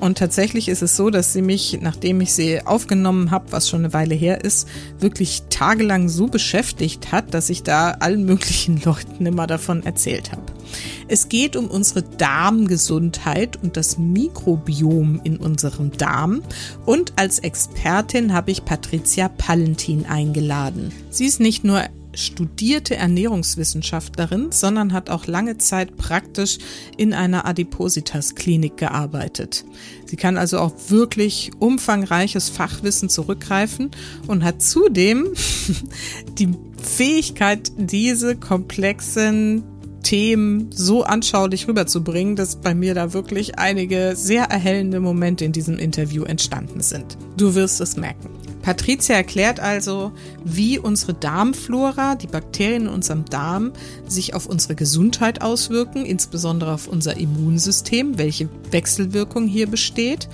und tatsächlich ist es so, dass sie mich, nachdem ich sie aufgenommen habe, was schon eine Weile her ist, wirklich tagelang so beschäftigt hat, dass ich da allen möglichen Leuten immer davon erzählt habe. Es geht um unsere Darmgesundheit und das Mikrobiom in unserem Darm. Und als Expertin habe ich Patricia Pallentin eingeladen. Sie ist nicht nur studierte Ernährungswissenschaftlerin, sondern hat auch lange Zeit praktisch in einer Adipositas-Klinik gearbeitet. Sie kann also auch wirklich umfangreiches Fachwissen zurückgreifen und hat zudem die Fähigkeit, diese komplexen Themen so anschaulich rüberzubringen, dass bei mir da wirklich einige sehr erhellende Momente in diesem Interview entstanden sind. Du wirst es merken. Patricia erklärt also, wie unsere Darmflora, die Bakterien in unserem Darm, sich auf unsere Gesundheit auswirken, insbesondere auf unser Immunsystem, welche Wechselwirkung hier besteht.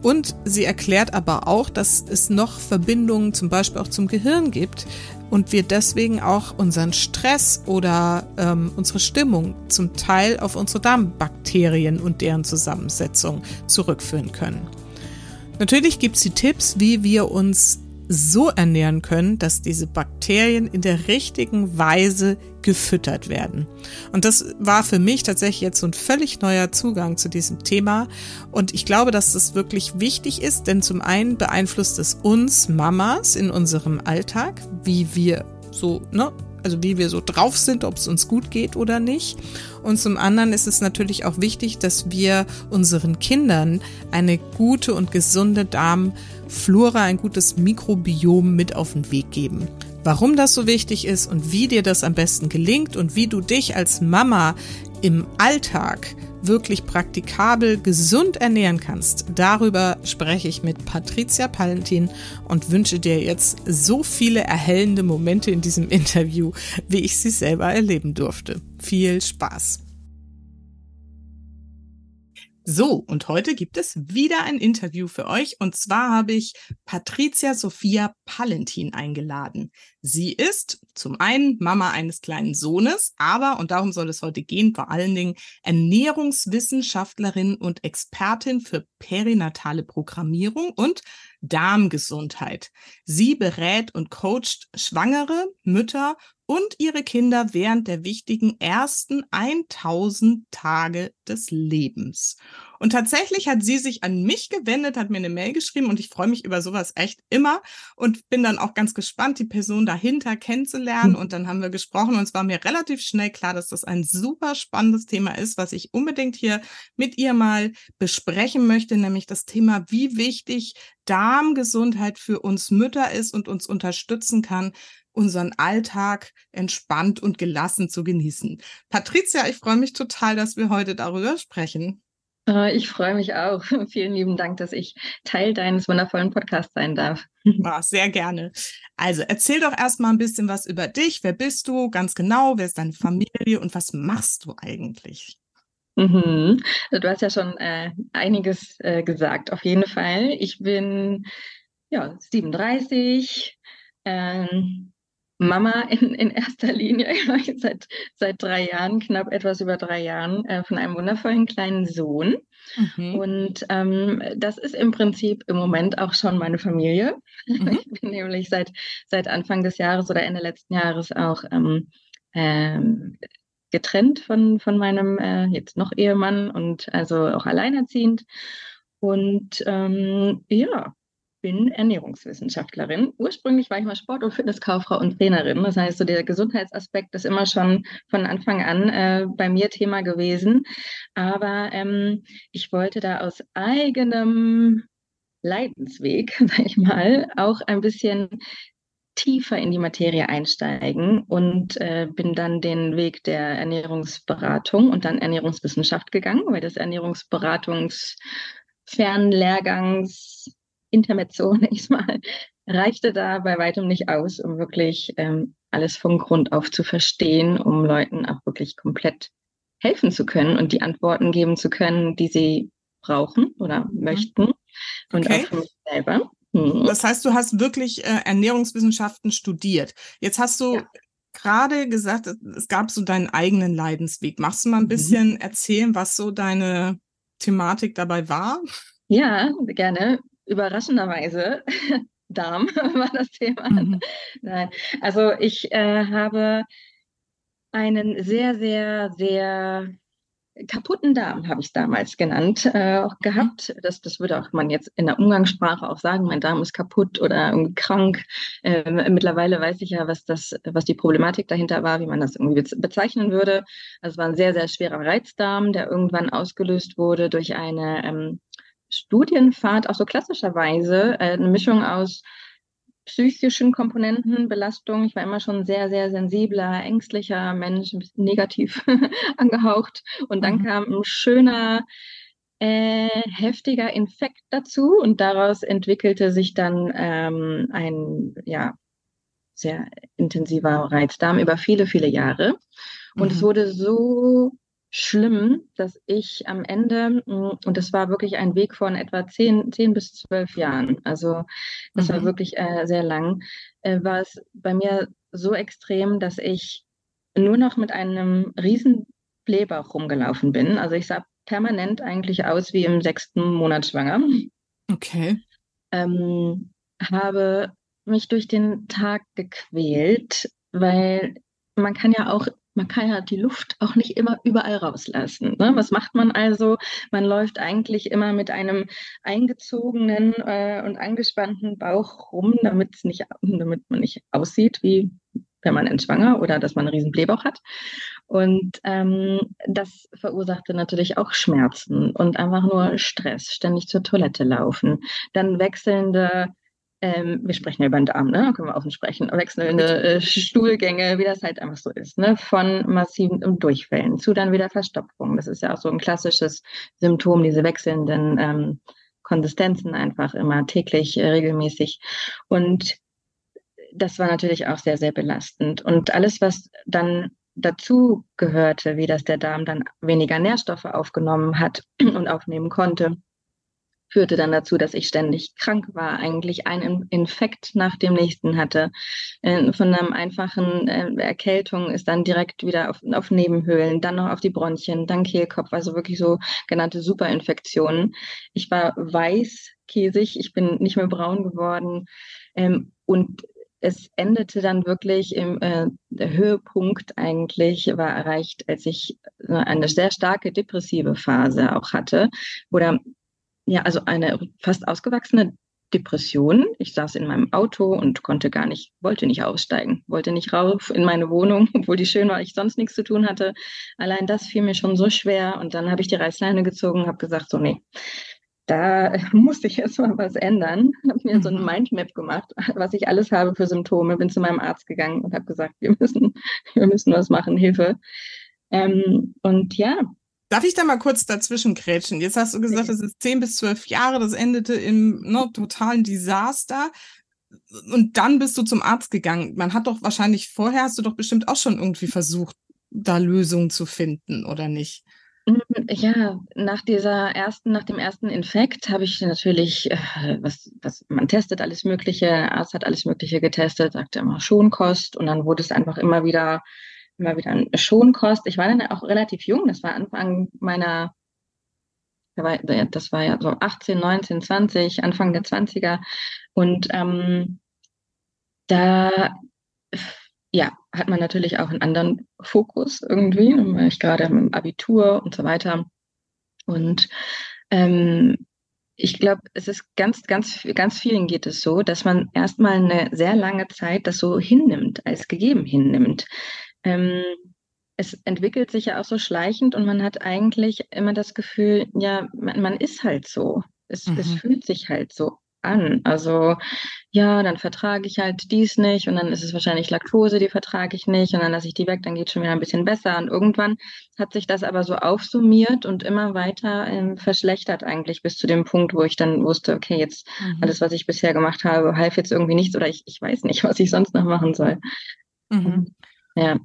Und sie erklärt aber auch, dass es noch Verbindungen zum Beispiel auch zum Gehirn gibt und wir deswegen auch unseren Stress oder ähm, unsere Stimmung zum Teil auf unsere Darmbakterien und deren Zusammensetzung zurückführen können. Natürlich gibt es die Tipps, wie wir uns so ernähren können, dass diese Bakterien in der richtigen Weise gefüttert werden. Und das war für mich tatsächlich jetzt so ein völlig neuer Zugang zu diesem Thema. Und ich glaube, dass das wirklich wichtig ist, denn zum einen beeinflusst es uns Mamas in unserem Alltag, wie wir so, ne, also wie wir so drauf sind, ob es uns gut geht oder nicht. Und zum anderen ist es natürlich auch wichtig, dass wir unseren Kindern eine gute und gesunde Darmflora, ein gutes Mikrobiom mit auf den Weg geben. Warum das so wichtig ist und wie dir das am besten gelingt und wie du dich als Mama im Alltag wirklich praktikabel gesund ernähren kannst, darüber spreche ich mit Patricia Palentin und wünsche dir jetzt so viele erhellende Momente in diesem Interview, wie ich sie selber erleben durfte. Viel Spaß! So, und heute gibt es wieder ein Interview für euch. Und zwar habe ich Patricia Sophia Palentin eingeladen. Sie ist zum einen Mama eines kleinen Sohnes, aber, und darum soll es heute gehen, vor allen Dingen Ernährungswissenschaftlerin und Expertin für perinatale Programmierung und Darmgesundheit. Sie berät und coacht Schwangere, Mütter und ihre Kinder während der wichtigen ersten 1000 Tage des Lebens. Und tatsächlich hat sie sich an mich gewendet, hat mir eine Mail geschrieben und ich freue mich über sowas echt immer und bin dann auch ganz gespannt, die Person dahinter kennenzulernen. Und dann haben wir gesprochen und es war mir relativ schnell klar, dass das ein super spannendes Thema ist, was ich unbedingt hier mit ihr mal besprechen möchte, nämlich das Thema, wie wichtig Darmgesundheit für uns Mütter ist und uns unterstützen kann, unseren Alltag entspannt und gelassen zu genießen. Patricia, ich freue mich total, dass wir heute darüber sprechen. Äh, ich freue mich auch. Vielen lieben Dank, dass ich Teil deines wundervollen Podcasts sein darf. Ja, sehr gerne. Also erzähl doch erstmal ein bisschen was über dich. Wer bist du ganz genau? Wer ist deine Familie und was machst du eigentlich? Mhm. Du hast ja schon äh, einiges äh, gesagt, auf jeden Fall. Ich bin ja 37, ähm, Mama in, in erster Linie, seit, seit drei Jahren, knapp etwas über drei Jahren, äh, von einem wundervollen kleinen Sohn. Mhm. Und ähm, das ist im Prinzip im Moment auch schon meine Familie. Mhm. Ich bin nämlich seit, seit Anfang des Jahres oder Ende letzten Jahres auch ähm, ähm, getrennt von, von meinem äh, jetzt noch Ehemann und also auch alleinerziehend. Und ähm, ja, bin Ernährungswissenschaftlerin. Ursprünglich war ich mal Sport- und Fitnesskauffrau und Trainerin. Das heißt, so der Gesundheitsaspekt ist immer schon von Anfang an äh, bei mir Thema gewesen. Aber ähm, ich wollte da aus eigenem Leidensweg, sag ich mal, auch ein bisschen tiefer in die Materie einsteigen und äh, bin dann den Weg der Ernährungsberatung und dann Ernährungswissenschaft gegangen, weil das Ernährungsberatungs Fernlehrgangs Intermezzo, nenne ich mal, reichte da bei weitem nicht aus, um wirklich ähm, alles von Grund auf zu verstehen, um Leuten auch wirklich komplett helfen zu können und die Antworten geben zu können, die sie brauchen oder mhm. möchten. Und okay. auch für mich selber. Mhm. Das heißt, du hast wirklich äh, Ernährungswissenschaften studiert. Jetzt hast du ja. gerade gesagt, es gab so deinen eigenen Leidensweg. Magst du mal ein mhm. bisschen erzählen, was so deine Thematik dabei war? Ja, gerne. Überraschenderweise Darm war das Thema. Mhm. Nein, also ich äh, habe einen sehr, sehr, sehr kaputten Darm, habe ich es damals genannt, äh, auch gehabt. Mhm. Das, das würde auch man jetzt in der Umgangssprache auch sagen, mein Darm ist kaputt oder irgendwie krank. Ähm, mittlerweile weiß ich ja, was das, was die Problematik dahinter war, wie man das irgendwie bezeichnen würde. Also es war ein sehr, sehr schwerer Reizdarm, der irgendwann ausgelöst wurde durch eine ähm, Studienfahrt, auch so klassischerweise, äh, eine Mischung aus psychischen Komponenten, Belastung. Ich war immer schon sehr, sehr sensibler, ängstlicher Mensch, ein bisschen negativ angehaucht. Und dann mhm. kam ein schöner, äh, heftiger Infekt dazu und daraus entwickelte sich dann ähm, ein, ja, sehr intensiver Reizdarm über viele, viele Jahre. Und mhm. es wurde so schlimm, dass ich am Ende, mm, und das war wirklich ein Weg von etwa zehn, zehn bis zwölf Jahren, also das mhm. war wirklich äh, sehr lang, äh, war es bei mir so extrem, dass ich nur noch mit einem riesen Blähbauch rumgelaufen bin. Also ich sah permanent eigentlich aus wie im sechsten Monat schwanger. Okay. Ähm, habe mich durch den Tag gequält, weil man kann ja auch man kann ja die Luft auch nicht immer überall rauslassen. Ne? Was macht man also? Man läuft eigentlich immer mit einem eingezogenen äh, und angespannten Bauch rum, damit nicht, damit man nicht aussieht wie permanent schwanger oder dass man einen riesen Blähbauch hat. Und ähm, das verursachte natürlich auch Schmerzen und einfach nur Stress, ständig zur Toilette laufen, dann wechselnde ähm, wir sprechen ja über den Darm, ne? können wir offen sprechen, wechselnde äh, Stuhlgänge, wie das halt einfach so ist, ne? von massiven Durchfällen zu dann wieder Verstopfung. Das ist ja auch so ein klassisches Symptom, diese wechselnden ähm, Konsistenzen einfach immer täglich, äh, regelmäßig. Und das war natürlich auch sehr, sehr belastend. Und alles, was dann dazu gehörte, wie das der Darm dann weniger Nährstoffe aufgenommen hat und aufnehmen konnte, führte dann dazu, dass ich ständig krank war, eigentlich einen Infekt nach dem nächsten hatte. Äh, von einer einfachen äh, Erkältung ist dann direkt wieder auf, auf Nebenhöhlen, dann noch auf die Bronchien, dann Kehlkopf, also wirklich so genannte Superinfektionen. Ich war weiß, käsig, ich bin nicht mehr braun geworden ähm, und es endete dann wirklich im äh, Höhepunkt eigentlich war erreicht, als ich eine sehr starke depressive Phase auch hatte oder ja, also eine fast ausgewachsene Depression. Ich saß in meinem Auto und konnte gar nicht, wollte nicht aussteigen, wollte nicht rauf in meine Wohnung, obwohl die schön war, ich sonst nichts zu tun hatte. Allein das fiel mir schon so schwer. Und dann habe ich die Reißleine gezogen, habe gesagt, so nee, da musste ich jetzt mal was ändern. Habe mir so ein mhm. Mindmap gemacht, was ich alles habe für Symptome. Bin zu meinem Arzt gegangen und habe gesagt, wir müssen, wir müssen was machen, Hilfe. Ähm, und ja, Darf ich da mal kurz dazwischen krätschen? Jetzt hast du gesagt, das ist zehn bis zwölf Jahre, das endete im ne, totalen Desaster. Und dann bist du zum Arzt gegangen. Man hat doch wahrscheinlich vorher, hast du doch bestimmt auch schon irgendwie versucht, da Lösungen zu finden, oder nicht? Mm, ja, nach dieser ersten, nach dem ersten Infekt habe ich natürlich, äh, was, was, man testet alles Mögliche, der Arzt hat alles Mögliche getestet, sagte immer Schonkost und dann wurde es einfach immer wieder immer wieder eine Schonkost. Ich war dann auch relativ jung, das war Anfang meiner, das war ja so 18, 19, 20, Anfang der 20er. Und ähm, da ja, hat man natürlich auch einen anderen Fokus irgendwie, ich gerade im Abitur und so weiter. Und ähm, ich glaube, es ist ganz, ganz, ganz vielen geht es so, dass man erstmal eine sehr lange Zeit das so hinnimmt, als gegeben hinnimmt ähm, es entwickelt sich ja auch so schleichend und man hat eigentlich immer das Gefühl, ja, man, man ist halt so. Es, mhm. es fühlt sich halt so an. Also ja, dann vertrage ich halt dies nicht und dann ist es wahrscheinlich Laktose, die vertrage ich nicht und dann lasse ich die weg, dann geht es schon wieder ein bisschen besser. Und irgendwann hat sich das aber so aufsummiert und immer weiter ähm, verschlechtert eigentlich bis zu dem Punkt, wo ich dann wusste, okay, jetzt mhm. alles, was ich bisher gemacht habe, half jetzt irgendwie nichts oder ich, ich weiß nicht, was ich sonst noch machen soll. Mhm. Ja.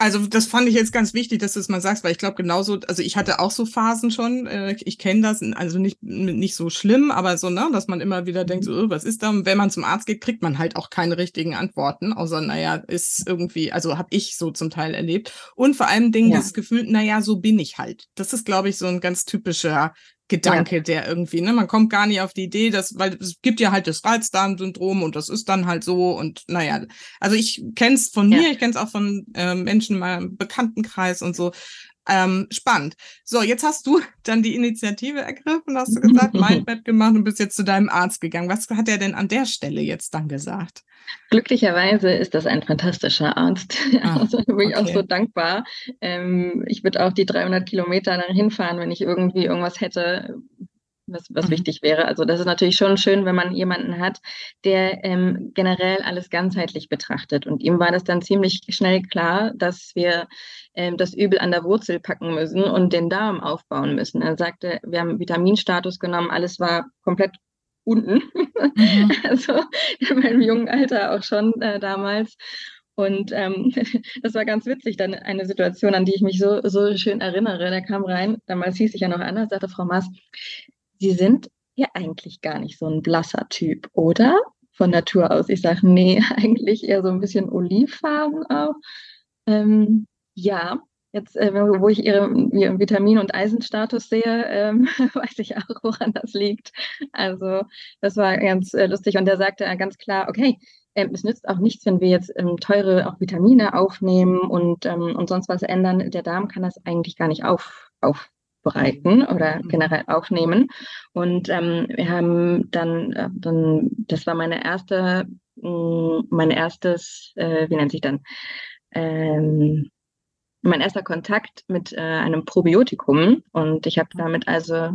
Also das fand ich jetzt ganz wichtig, dass du es mal sagst, weil ich glaube genauso, also ich hatte auch so Phasen schon, äh, ich kenne das, also nicht, nicht so schlimm, aber so, ne, dass man immer wieder denkt, so, oh, was ist da? Und wenn man zum Arzt geht, kriegt man halt auch keine richtigen Antworten, außer, naja, ist irgendwie, also habe ich so zum Teil erlebt. Und vor allem Dingen ja. das Gefühl, naja, so bin ich halt. Das ist, glaube ich, so ein ganz typischer Gedanke, ja. der irgendwie, ne, man kommt gar nicht auf die Idee, dass, weil es gibt ja halt das Reizdarmsyndrom und das ist dann halt so und naja, also ich kenne es von mir, ja. ich kenne es auch von äh, Menschen in meinem Bekanntenkreis und so. Ähm, spannend. So, jetzt hast du dann die Initiative ergriffen, hast du gesagt, Mindmap gemacht und bist jetzt zu deinem Arzt gegangen. Was hat er denn an der Stelle jetzt dann gesagt? Glücklicherweise ist das ein fantastischer Arzt. Ah, also da bin ich okay. auch so dankbar. Ähm, ich würde auch die 300 Kilometer dann hinfahren, wenn ich irgendwie irgendwas hätte, was, was mhm. wichtig wäre. Also das ist natürlich schon schön, wenn man jemanden hat, der ähm, generell alles ganzheitlich betrachtet. Und ihm war das dann ziemlich schnell klar, dass wir ähm, das Übel an der Wurzel packen müssen und den Darm aufbauen müssen. Er sagte, wir haben Vitaminstatus genommen, alles war komplett unten. Mhm. Also in meinem jungen Alter auch schon äh, damals. Und ähm, das war ganz witzig, dann eine Situation, an die ich mich so, so schön erinnere. Der kam rein, damals hieß ich ja noch anders, sagte Frau Maas, Sie sind ja eigentlich gar nicht so ein blasser Typ, oder? Von Natur aus. Ich sage, nee, eigentlich eher so ein bisschen olivfarben auch. Ähm, ja, jetzt, äh, wo ich ihren, Vitamin- und Eisenstatus sehe, ähm, weiß ich auch, woran das liegt. Also das war ganz äh, lustig. Und der sagte ganz klar, okay, ähm, es nützt auch nichts, wenn wir jetzt ähm, teure auch Vitamine aufnehmen und, ähm, und sonst was ändern. Der Darm kann das eigentlich gar nicht auf, auf bereiten oder mhm. generell aufnehmen. Und ähm, wir haben dann, äh, dann, das war meine erste, mh, mm, mein erstes, äh, wie nennt sich dann, ähm, mein erster Kontakt mit äh, einem Probiotikum. Und ich habe damit also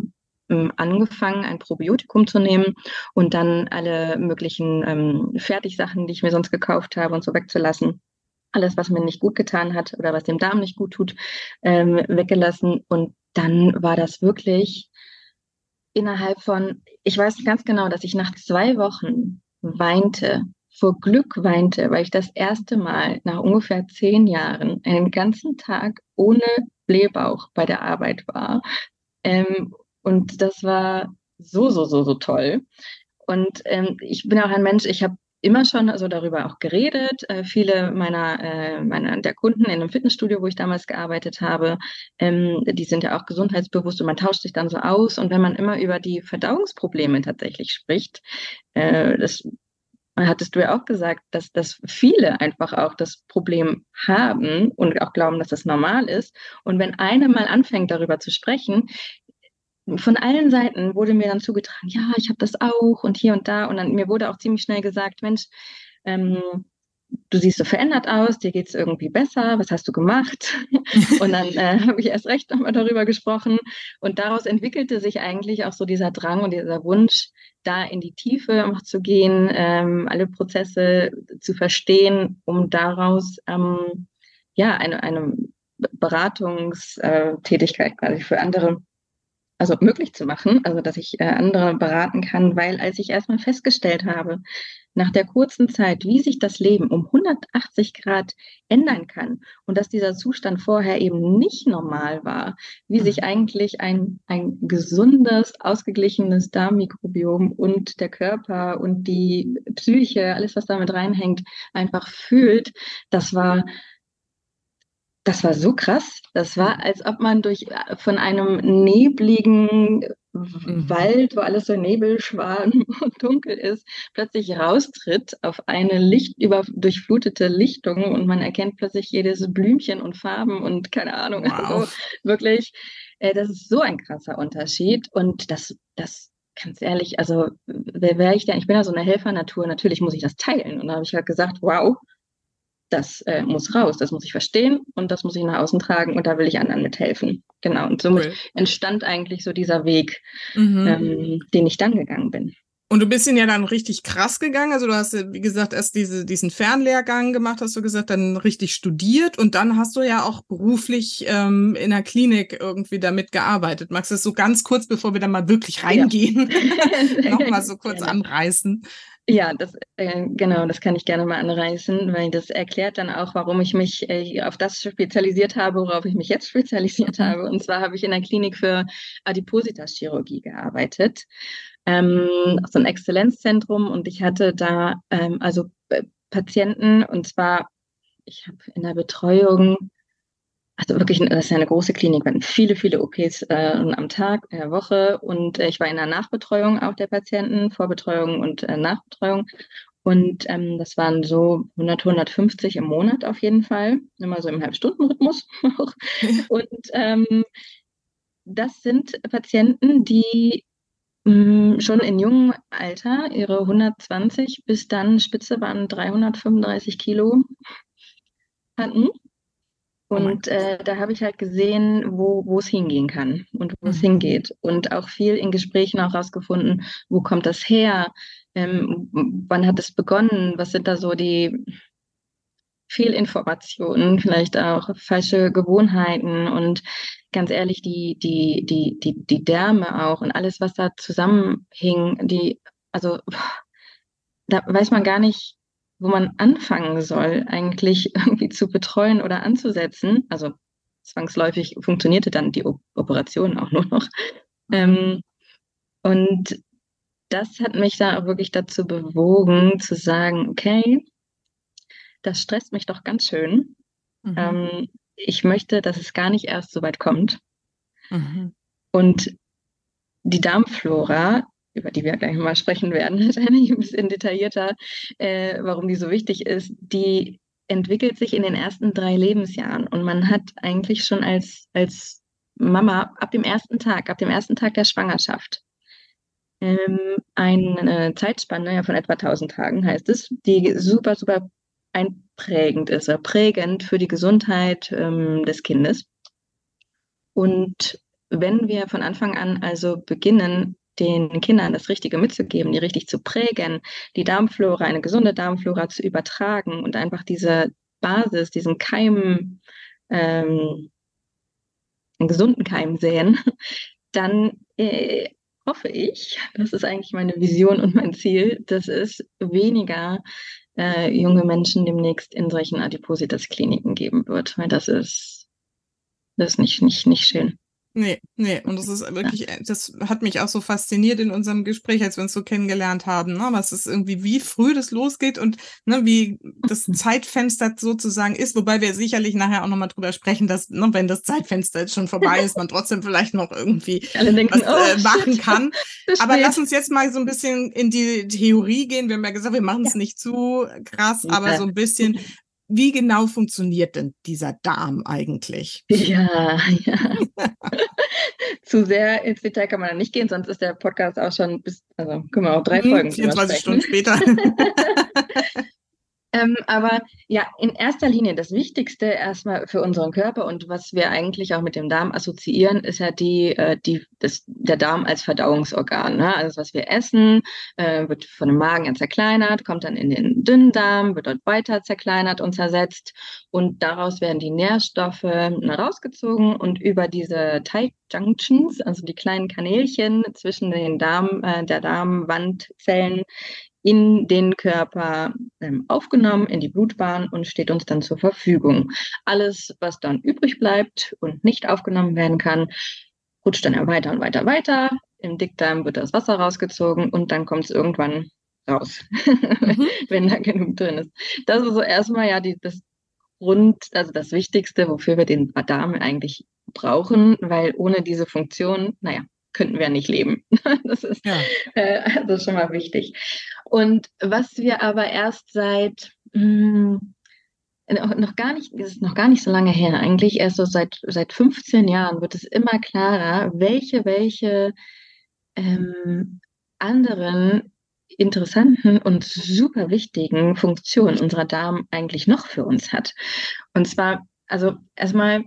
ähm, angefangen, ein Probiotikum zu nehmen und dann alle möglichen ähm, Fertigsachen, die ich mir sonst gekauft habe und so wegzulassen alles, was mir nicht gut getan hat oder was dem Darm nicht gut tut, ähm, weggelassen. Und dann war das wirklich innerhalb von, ich weiß ganz genau, dass ich nach zwei Wochen weinte, vor Glück weinte, weil ich das erste Mal nach ungefähr zehn Jahren einen ganzen Tag ohne Blähbauch bei der Arbeit war. Ähm, und das war so, so, so, so toll. Und ähm, ich bin auch ein Mensch, ich habe immer schon also darüber auch geredet. Äh, viele meiner, äh, meiner der Kunden in einem Fitnessstudio, wo ich damals gearbeitet habe, ähm, die sind ja auch gesundheitsbewusst und man tauscht sich dann so aus. Und wenn man immer über die Verdauungsprobleme tatsächlich spricht, äh, das hattest du ja auch gesagt, dass, dass viele einfach auch das Problem haben und auch glauben, dass das normal ist. Und wenn eine mal anfängt, darüber zu sprechen, von allen Seiten wurde mir dann zugetragen, ja, ich habe das auch und hier und da. Und dann mir wurde auch ziemlich schnell gesagt, Mensch, ähm, du siehst so verändert aus, dir geht es irgendwie besser, was hast du gemacht? und dann äh, habe ich erst recht nochmal darüber gesprochen. Und daraus entwickelte sich eigentlich auch so dieser Drang und dieser Wunsch, da in die Tiefe auch zu gehen, ähm, alle Prozesse zu verstehen, um daraus ähm, ja eine, eine Beratungstätigkeit quasi für andere also möglich zu machen, also dass ich äh, andere beraten kann, weil als ich erstmal festgestellt habe, nach der kurzen Zeit, wie sich das Leben um 180 Grad ändern kann und dass dieser Zustand vorher eben nicht normal war, wie sich mhm. eigentlich ein, ein gesundes, ausgeglichenes Darmmikrobiom und der Körper und die Psyche, alles was damit reinhängt, einfach fühlt, das war das war so krass. Das war, als ob man durch äh, von einem nebligen mhm. Wald, wo alles so Nebelschwan und dunkel ist, plötzlich raustritt auf eine lichtüberdurchflutete Lichtung und man erkennt plötzlich jedes Blümchen und Farben und keine Ahnung. Wow. Also wirklich, äh, das ist so ein krasser Unterschied. Und das, das ganz ehrlich, also wer wäre ich denn? Ich bin ja so eine Helfernatur, natürlich muss ich das teilen. Und da habe ich halt gesagt, wow, das äh, muss raus, das muss ich verstehen und das muss ich nach außen tragen und da will ich anderen mithelfen. Genau. Und somit cool. entstand eigentlich so dieser Weg, mhm. ähm, den ich dann gegangen bin. Und du bist ihn ja dann richtig krass gegangen. Also du hast, wie gesagt, erst diese, diesen Fernlehrgang gemacht, hast du gesagt, dann richtig studiert und dann hast du ja auch beruflich ähm, in der Klinik irgendwie damit gearbeitet. Magst du das so ganz kurz, bevor wir dann mal wirklich reingehen, ja. nochmal so kurz Gerne. anreißen? Ja, das, äh, genau, das kann ich gerne mal anreißen, weil das erklärt dann auch, warum ich mich äh, auf das spezialisiert habe, worauf ich mich jetzt spezialisiert mhm. habe. Und zwar habe ich in der Klinik für Adipositas-Chirurgie gearbeitet ähm, so ein Exzellenzzentrum und ich hatte da ähm, also äh, Patienten und zwar, ich habe in der Betreuung, also wirklich, das ist ja eine große Klinik, wir hatten viele, viele OPs äh, am Tag, in der Woche und äh, ich war in der Nachbetreuung auch der Patienten, Vorbetreuung und äh, Nachbetreuung und ähm, das waren so 100, 150 im Monat auf jeden Fall, immer so im Halbstundenrhythmus. und ähm, das sind Patienten, die schon in jungem Alter, ihre 120 bis dann Spitze waren 335 Kilo hatten. Oh und äh, da habe ich halt gesehen, wo, wo es hingehen kann und wo es mhm. hingeht. Und auch viel in Gesprächen auch rausgefunden, wo kommt das her? Ähm, wann hat es begonnen? Was sind da so die Fehlinformationen, vielleicht auch falsche Gewohnheiten und ganz ehrlich, die, die, die, die, die Därme auch und alles, was da zusammenhing, die, also da weiß man gar nicht, wo man anfangen soll, eigentlich irgendwie zu betreuen oder anzusetzen. Also zwangsläufig funktionierte dann die Operation auch nur noch. Ähm, und das hat mich da auch wirklich dazu bewogen, zu sagen, okay, das stresst mich doch ganz schön. Mhm. Ähm, ich möchte, dass es gar nicht erst so weit kommt. Mhm. Und die Darmflora, über die wir gleich mal sprechen werden, ein bisschen detaillierter, äh, warum die so wichtig ist, die entwickelt sich in den ersten drei Lebensjahren. Und man hat eigentlich schon als, als Mama ab dem ersten Tag, ab dem ersten Tag der Schwangerschaft, ähm, eine Zeitspanne ja, von etwa 1000 Tagen heißt es, die super, super einprägend ist, oder prägend für die Gesundheit ähm, des Kindes. Und wenn wir von Anfang an also beginnen, den Kindern das Richtige mitzugeben, die richtig zu prägen, die Darmflora, eine gesunde Darmflora zu übertragen und einfach diese Basis, diesen Keim, ähm, einen gesunden Keim sehen, dann äh, hoffe ich, das ist eigentlich meine Vision und mein Ziel, dass es weniger äh, junge Menschen demnächst in solchen Adipositas-Kliniken geben wird, weil das ist, das ist nicht, nicht, nicht schön. Nee, nee, und das ist wirklich, äh, das hat mich auch so fasziniert in unserem Gespräch, als wir uns so kennengelernt haben, ne? was ist irgendwie, wie früh das losgeht und ne, wie das Zeitfenster sozusagen ist, wobei wir sicherlich nachher auch nochmal drüber sprechen, dass, ne, wenn das Zeitfenster jetzt schon vorbei ist, man trotzdem vielleicht noch irgendwie denken, was äh, oh, machen kann. Aber lass uns jetzt mal so ein bisschen in die Theorie gehen. Wir haben ja gesagt, wir machen es ja. nicht zu krass, aber so ein bisschen, wie genau funktioniert denn dieser Darm eigentlich? Ja, ja. Zu sehr ins Detail kann man da nicht gehen, sonst ist der Podcast auch schon bis, also können wir auch drei hm, Folgen 24 Stunden später. Ähm, aber ja, in erster Linie das Wichtigste erstmal für unseren Körper und was wir eigentlich auch mit dem Darm assoziieren, ist ja die, äh, die, das, der Darm als Verdauungsorgan. Ne? Also was wir essen, äh, wird von dem Magen zerkleinert, kommt dann in den dünnen Darm, wird dort weiter zerkleinert und zersetzt und daraus werden die Nährstoffe rausgezogen und über diese Tight Junctions, also die kleinen Kanälchen zwischen den Darm, äh, der Darmwandzellen in den Körper ähm, aufgenommen, in die Blutbahn und steht uns dann zur Verfügung. Alles, was dann übrig bleibt und nicht aufgenommen werden kann, rutscht dann ja weiter und weiter weiter. Im Dickdarm wird das Wasser rausgezogen und dann kommt es irgendwann raus, mhm. wenn da genug drin ist. Das ist so erstmal ja die, das Grund, also das Wichtigste, wofür wir den Darm eigentlich brauchen, weil ohne diese Funktion, naja, könnten wir nicht leben. Das ist, ja. äh, ist schon mal wichtig. Und was wir aber erst seit mh, hm, noch gar nicht, das ist noch gar nicht so lange her, eigentlich erst so seit, seit 15 Jahren wird es immer klarer, welche, welche ähm, anderen interessanten und super wichtigen Funktionen unserer Darm eigentlich noch für uns hat. Und zwar, also erstmal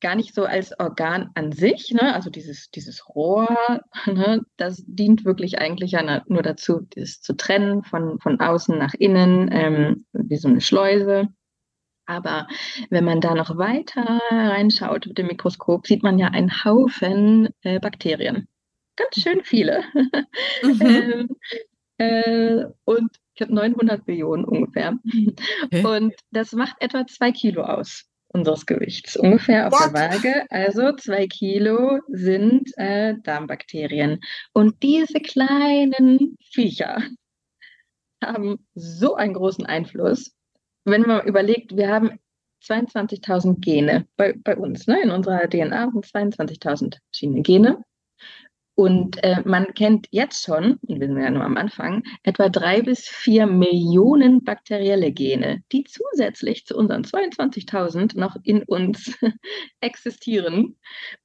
gar nicht so als Organ an sich, ne? also dieses, dieses Rohr, ne? das dient wirklich eigentlich ja nur dazu, das zu trennen von, von außen nach innen, ähm, wie so eine Schleuse. Aber wenn man da noch weiter reinschaut mit dem Mikroskop, sieht man ja einen Haufen äh, Bakterien. Ganz schön viele. Mhm. ähm, äh, und ich habe 900 Millionen ungefähr. Okay. Und das macht etwa zwei Kilo aus unseres Gewichts, ungefähr auf What? der Waage. Also zwei Kilo sind äh, Darmbakterien. Und diese kleinen Viecher haben so einen großen Einfluss. Wenn man überlegt, wir haben 22.000 Gene bei, bei uns, ne? in unserer DNA sind 22.000 verschiedene Gene. Und äh, man kennt jetzt schon, und wir sind ja nur am Anfang, etwa drei bis vier Millionen bakterielle Gene, die zusätzlich zu unseren 22.000 noch in uns existieren.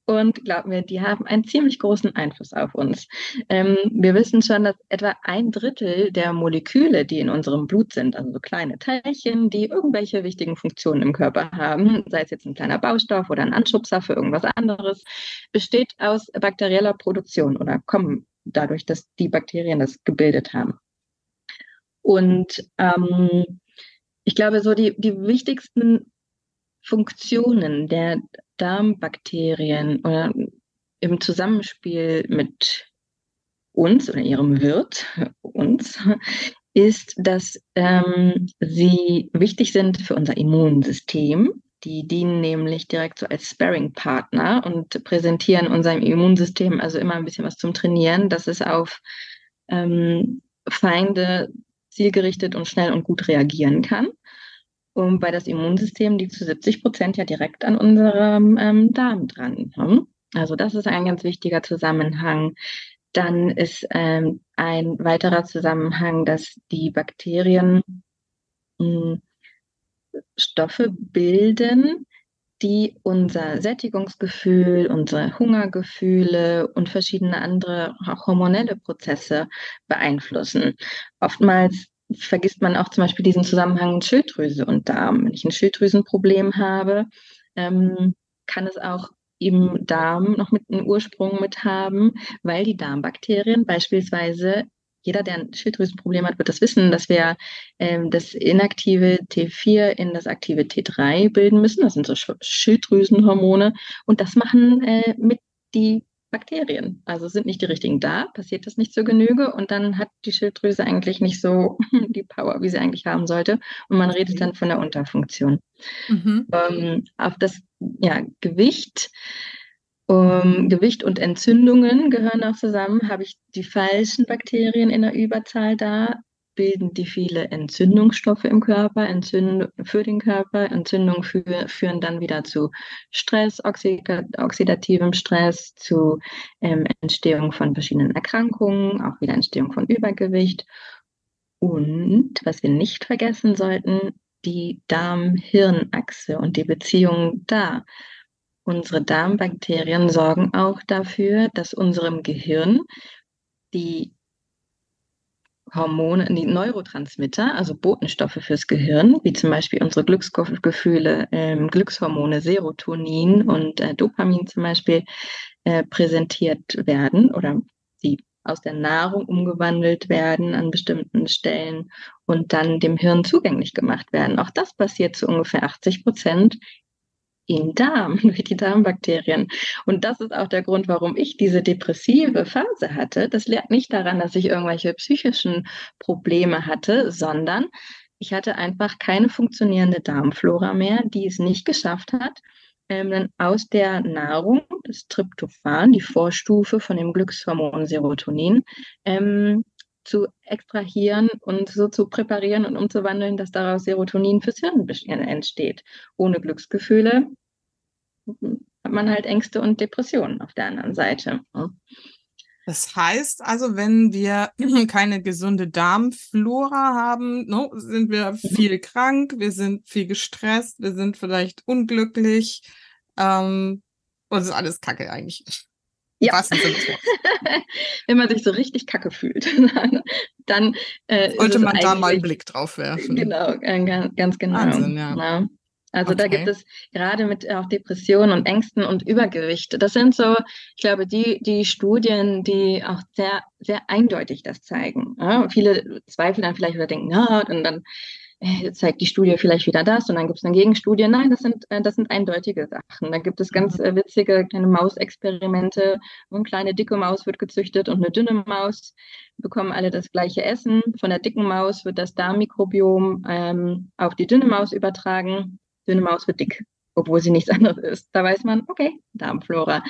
Und glaubt mir, die haben einen ziemlich großen Einfluss auf uns. Ähm, wir wissen schon, dass etwa ein Drittel der Moleküle, die in unserem Blut sind, also so kleine Teilchen, die irgendwelche wichtigen Funktionen im Körper haben, sei es jetzt ein kleiner Baustoff oder ein Anschubser für irgendwas anderes, besteht aus bakterieller Produktion oder kommen dadurch, dass die Bakterien das gebildet haben. Und ähm, ich glaube, so die, die wichtigsten Funktionen der Darmbakterien oder im Zusammenspiel mit uns oder ihrem Wirt, uns, ist, dass ähm, sie wichtig sind für unser Immunsystem. Die dienen nämlich direkt so als Sparring-Partner und präsentieren unserem Immunsystem also immer ein bisschen was zum Trainieren, dass es auf ähm, Feinde zielgerichtet und schnell und gut reagieren kann. Und weil das Immunsystem liegt zu 70 Prozent ja direkt an unserem ähm, Darm dran. Hm? Also das ist ein ganz wichtiger Zusammenhang. Dann ist ähm, ein weiterer Zusammenhang, dass die Bakterien mh, hm, Stoffe bilden, die unser Sättigungsgefühl, unsere Hungergefühle und verschiedene andere hormonelle Prozesse beeinflussen. Oftmals vergisst man auch zum Beispiel diesen Zusammenhang Schilddrüse und Darm. Wenn ich ein Schilddrüsenproblem habe, ähm, kann es auch im Darm noch mit einem Ursprung mit haben, weil die Darmbakterien beispielsweise jeder, der ein Schilddrüsenproblem hat, wird das wissen, dass wir ähm, das inaktive T4 in das aktive T3 bilden müssen. Das sind so Schilddrüsenhormone. Und das machen äh, mit die Bakterien. Also sind nicht die richtigen da, passiert das nicht zur Genüge und dann hat die Schilddrüse eigentlich nicht so die Power, wie sie eigentlich haben sollte. Und man redet dann von der Unterfunktion. Mhm. Ähm, auf das ja, Gewicht. Um, Gewicht und Entzündungen gehören auch zusammen. Habe ich die falschen Bakterien in der Überzahl da, bilden die viele Entzündungsstoffe im Körper, Entzünd für den Körper. Entzündungen für, führen dann wieder zu Stress, oxidativem Stress, zu ähm, Entstehung von verschiedenen Erkrankungen, auch wieder Entstehung von Übergewicht. Und was wir nicht vergessen sollten, die Darm-Hirn-Achse und die Beziehung da. Unsere Darmbakterien sorgen auch dafür, dass unserem Gehirn die Hormone, die Neurotransmitter, also Botenstoffe fürs Gehirn, wie zum Beispiel unsere Glücksgefühle, ähm, Glückshormone Serotonin und äh, Dopamin zum Beispiel, äh, präsentiert werden oder die aus der Nahrung umgewandelt werden an bestimmten Stellen und dann dem Hirn zugänglich gemacht werden. Auch das passiert zu ungefähr 80 Prozent im Darm, durch die Darmbakterien. Und das ist auch der Grund, warum ich diese depressive Phase hatte. Das lag nicht daran, dass ich irgendwelche psychischen Probleme hatte, sondern ich hatte einfach keine funktionierende Darmflora mehr, die es nicht geschafft hat, ähm, aus der Nahrung, das Tryptophan, die Vorstufe von dem Glückshormon Serotonin, ähm, zu extrahieren und so zu präparieren und umzuwandeln, dass daraus Serotonin fürs Hirn entsteht. Ohne Glücksgefühle hat man halt Ängste und Depressionen auf der anderen Seite. Das heißt also, wenn wir keine gesunde Darmflora haben, no, sind wir viel krank, wir sind viel gestresst, wir sind vielleicht unglücklich. Ähm, und es ist alles Kacke eigentlich. Ja. Wenn man sich so richtig kacke fühlt, dann äh, sollte man da mal einen Blick drauf werfen. Genau, äh, ganz genau. Wahnsinn, ja. ja. Also okay. da gibt es gerade mit auch Depressionen und Ängsten und Übergewicht. Das sind so, ich glaube, die, die Studien, die auch sehr, sehr eindeutig das zeigen. Ja, viele zweifeln dann vielleicht oder denken, ja, und dann zeigt die Studie vielleicht wieder das und dann gibt es eine Gegenstudie. Nein, das sind, äh, das sind eindeutige Sachen. Da gibt es ganz mhm. äh, witzige kleine Mausexperimente. Eine kleine dicke Maus wird gezüchtet und eine dünne Maus bekommen alle das gleiche Essen. Von der dicken Maus wird das Darmmikrobiom ähm, auf die dünne Maus übertragen. Dünne Maus wird dick, obwohl sie nichts anderes ist. Da weiß man, okay, Darmflora.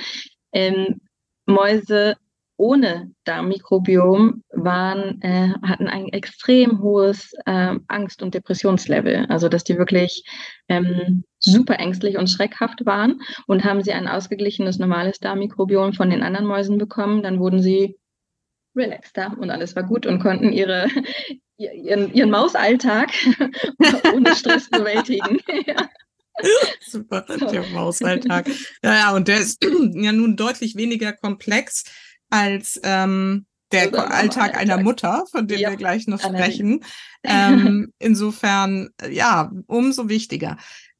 Ähm, Mäuse ohne Darmmikrobiom waren, äh, hatten ein extrem hohes äh, Angst- und Depressionslevel. Also dass die wirklich ähm, super ängstlich und schreckhaft waren. Und haben sie ein ausgeglichenes normales Darmmikrobiom von den anderen Mäusen bekommen, dann wurden sie relaxter und alles war gut und konnten ihre, ihren, ihren Mausalltag ohne Stress bewältigen. ja. Super, der Mausalltag. Ja, ja, und der ist ja nun deutlich weniger komplex als ähm, der Alltag, Alltag einer Mutter, von dem ja, wir gleich noch sprechen. Ähm, insofern, ja, umso wichtiger.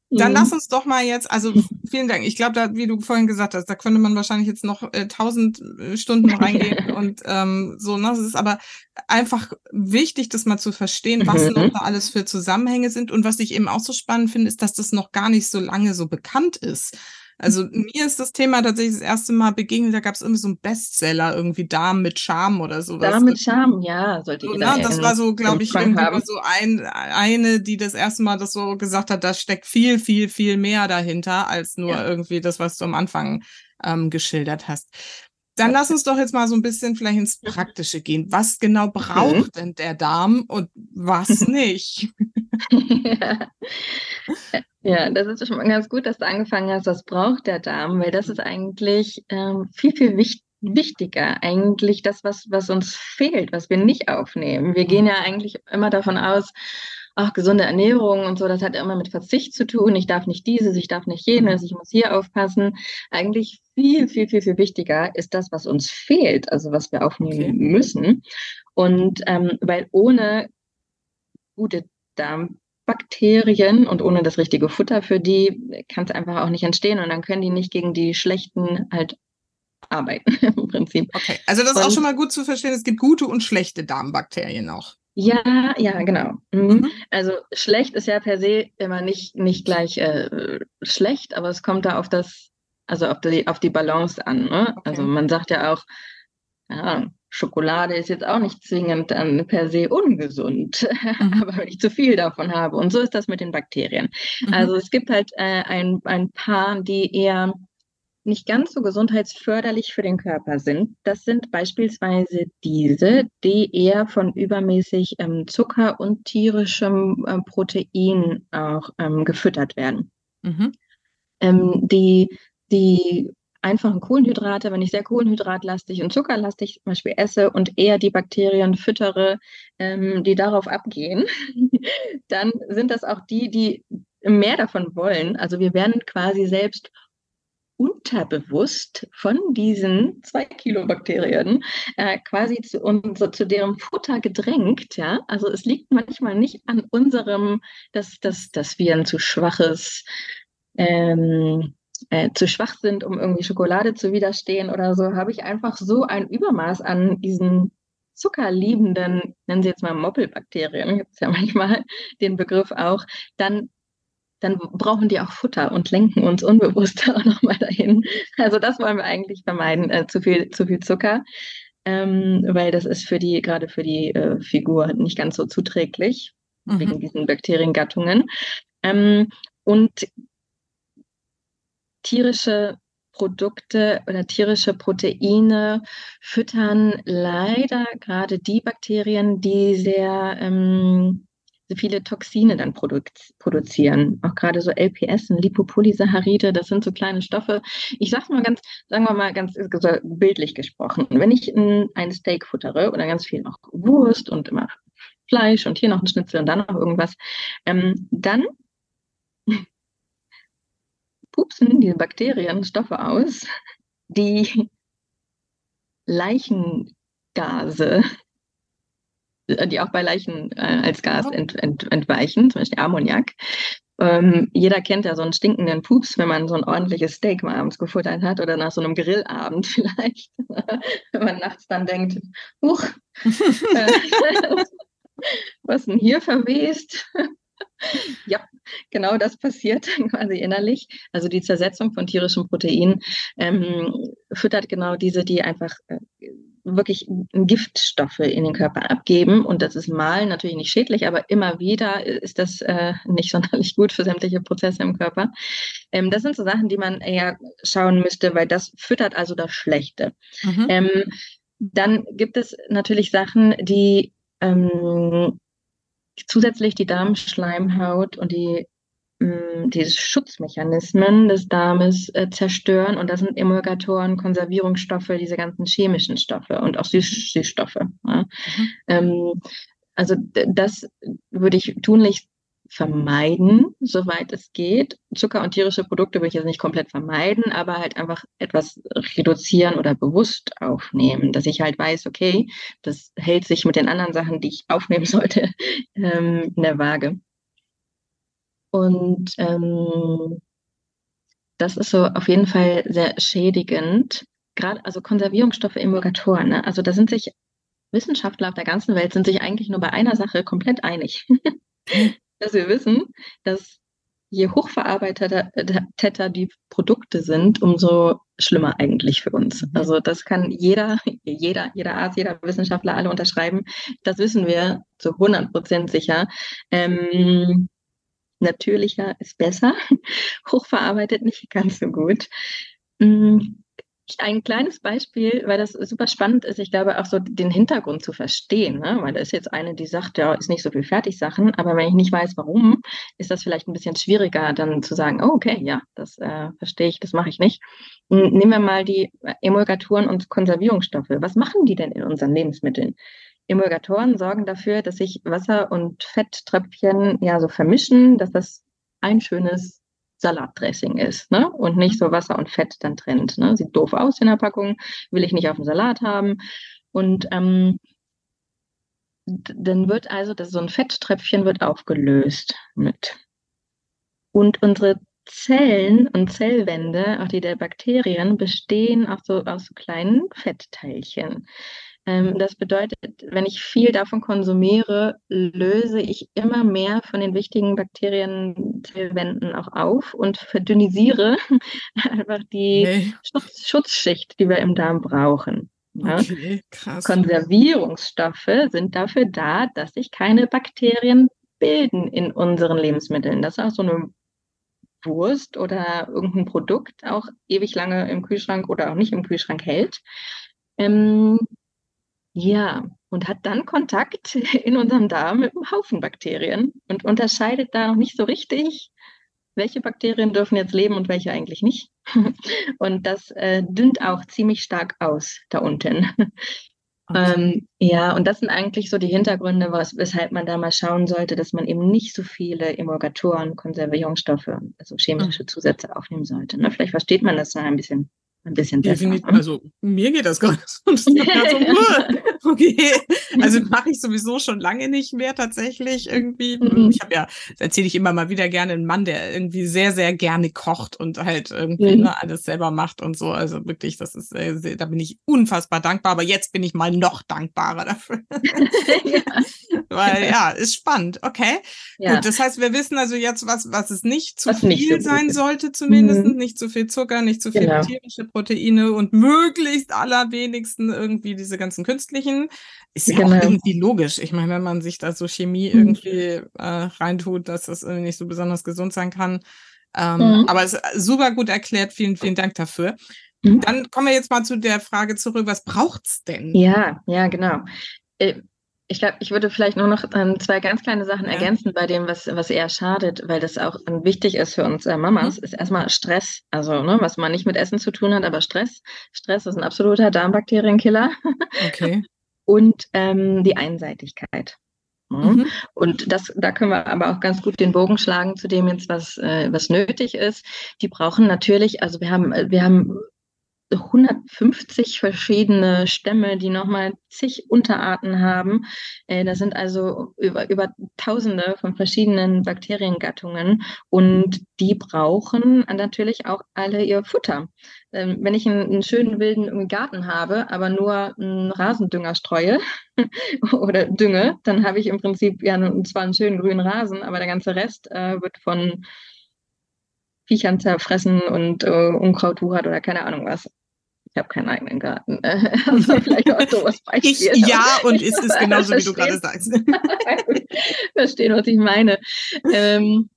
Dann mhm. lass uns doch mal jetzt, also vielen Dank. Ich glaube, wie du vorhin gesagt hast, da könnte man wahrscheinlich jetzt noch äh, tausend äh, Stunden reingehen und ähm, so. Ne? Es ist aber einfach wichtig, das mal zu verstehen, was mhm. noch da alles für Zusammenhänge sind. Und was ich eben auch so spannend finde, ist, dass das noch gar nicht so lange so bekannt ist. Also mir ist das Thema tatsächlich das erste Mal begegnet, da gab es irgendwie so einen Bestseller, irgendwie Darm mit Charme oder sowas. Darm mit Charme, ja, sollte ich sagen. Das war so, glaube ich, irgendwie so ein, eine, die das erste Mal das so gesagt hat, da steckt viel, viel, viel mehr dahinter, als nur ja. irgendwie das, was du am Anfang ähm, geschildert hast. Dann lass uns doch jetzt mal so ein bisschen vielleicht ins Praktische gehen. Was genau braucht mhm. denn der Darm und was nicht? ja. ja, das ist schon mal ganz gut, dass du angefangen hast, was braucht der Darm, weil das ist eigentlich ähm, viel, viel wichtiger wichtiger eigentlich das, was, was uns fehlt, was wir nicht aufnehmen. Wir gehen ja eigentlich immer davon aus, ach, gesunde Ernährung und so, das hat immer mit Verzicht zu tun. Ich darf nicht dieses, ich darf nicht jenes, ich muss hier aufpassen. Eigentlich viel, viel, viel, viel wichtiger ist das, was uns fehlt, also was wir aufnehmen okay. müssen. Und ähm, weil ohne gute Darmbakterien und ohne das richtige Futter für die kann es einfach auch nicht entstehen und dann können die nicht gegen die schlechten halt arbeiten im Prinzip. Okay, also das ist und, auch schon mal gut zu verstehen. Es gibt gute und schlechte Darmbakterien auch. Ja, ja, genau. Mhm. Mhm. Also schlecht ist ja per se immer nicht, nicht gleich äh, schlecht, aber es kommt da auf das, also auf die, auf die Balance an. Ne? Okay. Also man sagt ja auch, ja, Schokolade ist jetzt auch nicht zwingend dann per se ungesund, mhm. aber wenn ich zu viel davon habe. Und so ist das mit den Bakterien. Mhm. Also es gibt halt äh, ein, ein paar, die eher nicht ganz so gesundheitsförderlich für den Körper sind. Das sind beispielsweise diese, die eher von übermäßig ähm, Zucker und tierischem äh, Protein auch ähm, gefüttert werden. Mhm. Ähm, die, die einfachen Kohlenhydrate, wenn ich sehr kohlenhydratlastig und zuckerlastig zum Beispiel esse und eher die Bakterien füttere, ähm, die darauf abgehen, dann sind das auch die, die mehr davon wollen. Also wir werden quasi selbst unterbewusst von diesen zwei Kilo Bakterien äh, quasi zu, unser, zu deren Futter gedrängt. Ja? Also es liegt manchmal nicht an unserem, dass, dass, dass wir ein zu schwaches ähm, äh, zu schwach sind, um irgendwie Schokolade zu widerstehen oder so, habe ich einfach so ein Übermaß an diesen zuckerliebenden, nennen Sie jetzt mal Moppelbakterien, gibt es ja manchmal den Begriff auch, dann dann brauchen die auch Futter und lenken uns unbewusst auch nochmal dahin. Also das wollen wir eigentlich vermeiden, äh, zu viel, zu viel Zucker, ähm, weil das ist für die, gerade für die äh, Figur nicht ganz so zuträglich, mhm. wegen diesen Bakteriengattungen. Ähm, und tierische Produkte oder tierische Proteine füttern leider gerade die Bakterien, die sehr ähm, viele Toxine dann produ produzieren. Auch gerade so LPS und Lipopolysaccharide, das sind so kleine Stoffe. Ich sag's mal ganz, sagen wir mal ganz bildlich gesprochen. Wenn ich ein, ein Steak futtere oder ganz viel noch Wurst und immer Fleisch und hier noch ein Schnitzel und dann noch irgendwas, ähm, dann pupsen diese Bakterien Stoffe aus, die Leichengase die auch bei Leichen äh, als Gas ent, ent, entweichen, zum Beispiel Ammoniak. Ähm, jeder kennt ja so einen stinkenden Pups, wenn man so ein ordentliches Steak mal abends gefuttert hat oder nach so einem Grillabend vielleicht. wenn man nachts dann denkt, huch, äh, was denn hier verwest? ja, genau das passiert quasi innerlich. Also die Zersetzung von tierischen Proteinen ähm, füttert genau diese, die einfach äh, wirklich Giftstoffe in den Körper abgeben. Und das ist mal natürlich nicht schädlich, aber immer wieder ist das äh, nicht sonderlich gut für sämtliche Prozesse im Körper. Ähm, das sind so Sachen, die man eher schauen müsste, weil das füttert also das Schlechte. Mhm. Ähm, dann gibt es natürlich Sachen, die ähm, zusätzlich die Darmschleimhaut und die Mm, die Schutzmechanismen des Darmes äh, zerstören. Und das sind Emulgatoren, Konservierungsstoffe, diese ganzen chemischen Stoffe und auch Süß Süßstoffe. Ja. Mhm. Ähm, also das würde ich tunlichst vermeiden, soweit es geht. Zucker und tierische Produkte würde ich jetzt nicht komplett vermeiden, aber halt einfach etwas reduzieren oder bewusst aufnehmen, dass ich halt weiß, okay, das hält sich mit den anderen Sachen, die ich aufnehmen sollte, ähm, in der Waage. Und ähm, das ist so auf jeden Fall sehr schädigend. Gerade also Konservierungsstoffe, Emulgatoren. Ne? Also da sind sich Wissenschaftler auf der ganzen Welt sind sich eigentlich nur bei einer Sache komplett einig, dass wir wissen, dass je hochverarbeiteter die Produkte sind, umso schlimmer eigentlich für uns. Also das kann jeder, jeder, jeder Arzt, jeder Wissenschaftler alle unterschreiben. Das wissen wir zu 100 Prozent sicher. Ähm, natürlicher ist besser, hochverarbeitet nicht ganz so gut. Mm, ein kleines Beispiel, weil das super spannend ist, ich glaube auch so den Hintergrund zu verstehen, ne? weil da ist jetzt eine, die sagt, ja, ist nicht so viel Fertigsachen, aber wenn ich nicht weiß, warum, ist das vielleicht ein bisschen schwieriger, dann zu sagen, oh, okay, ja, das äh, verstehe ich, das mache ich nicht. Nehmen wir mal die Emulgatoren und Konservierungsstoffe. Was machen die denn in unseren Lebensmitteln? Emulgatoren sorgen dafür, dass sich Wasser und Fetttröpfchen ja so vermischen, dass das ein schönes Salatdressing ist, ne? Und nicht so Wasser und Fett dann trennt. Ne? Sieht doof aus in der Packung, will ich nicht auf dem Salat haben. Und ähm, dann wird also das, so ein Fetttröpfchen wird aufgelöst mit. Und unsere Zellen und Zellwände, auch die der Bakterien, bestehen auch so aus so kleinen Fettteilchen. Ähm, das bedeutet, wenn ich viel davon konsumiere, löse ich immer mehr von den wichtigen Bakterienzellwänden auch auf und verdünnisiere einfach die okay. Schutz Schutzschicht, die wir im Darm brauchen. Ja? Okay, krass. Konservierungsstoffe sind dafür da, dass sich keine Bakterien bilden in unseren Lebensmitteln. Das ist auch so eine Wurst oder irgendein Produkt auch ewig lange im Kühlschrank oder auch nicht im Kühlschrank hält. Ähm, ja, und hat dann Kontakt in unserem Darm mit einem Haufen Bakterien und unterscheidet da noch nicht so richtig, welche Bakterien dürfen jetzt leben und welche eigentlich nicht. Und das äh, dünnt auch ziemlich stark aus da unten. Okay. Ähm, ja, und das sind eigentlich so die Hintergründe, was, weshalb man da mal schauen sollte, dass man eben nicht so viele Emulgatoren, Konservierungsstoffe, also chemische. Zusätze aufnehmen sollte. Ne? Vielleicht versteht man das dann ein bisschen ein bisschen besser. Definitiv, ne? also mir geht das gerade so. so okay, also mache ich sowieso schon lange nicht mehr tatsächlich irgendwie. Mhm. Ich habe ja, erzähle ich immer mal wieder gerne, einen Mann, der irgendwie sehr, sehr gerne kocht und halt irgendwie mhm. ne, alles selber macht und so. Also wirklich, das ist, äh, da bin ich unfassbar dankbar. Aber jetzt bin ich mal noch dankbarer dafür. ja. Weil ja, ist spannend. Okay. Ja. Gut, das heißt, wir wissen also jetzt, was, was es nicht zu was viel nicht so sein sollte, zumindest. Mhm. Nicht zu viel Zucker, nicht zu viel genau. tierische Proteine und möglichst allerwenigsten irgendwie diese ganzen künstlichen. Ist ja genau. auch irgendwie logisch. Ich meine, wenn man sich da so Chemie mhm. irgendwie äh, reintut, dass das irgendwie nicht so besonders gesund sein kann. Ähm, mhm. Aber es ist super gut erklärt. Vielen, vielen Dank dafür. Mhm. Dann kommen wir jetzt mal zu der Frage zurück, was braucht's denn? Ja, ja, genau. Äh, ich glaube, ich würde vielleicht nur noch ähm, zwei ganz kleine Sachen ja. ergänzen bei dem, was, was eher schadet, weil das auch ähm, wichtig ist für uns äh, Mamas, mhm. ist erstmal Stress. Also, ne, was man nicht mit Essen zu tun hat, aber Stress. Stress ist ein absoluter Darmbakterienkiller. Okay. Und ähm, die Einseitigkeit. Ne? Mhm. Und das, da können wir aber auch ganz gut den Bogen schlagen zu dem jetzt, was, äh, was nötig ist. Die brauchen natürlich, also wir haben, wir haben 150 verschiedene Stämme, die nochmal zig Unterarten haben. Äh, das sind also über, über Tausende von verschiedenen Bakteriengattungen und die brauchen natürlich auch alle ihr Futter. Ähm, wenn ich einen, einen, schönen wilden Garten habe, aber nur einen Rasendünger streue oder dünge, dann habe ich im Prinzip ja zwar einen schönen grünen Rasen, aber der ganze Rest äh, wird von Viechern zerfressen und äh, Unkraut wuchert oder keine Ahnung was. Ich habe keinen eigenen Garten. also vielleicht auch sowas Beispiel. Ich, ja, und ist es genauso, wie du gerade sagst. Verstehen, was ich meine. Ähm,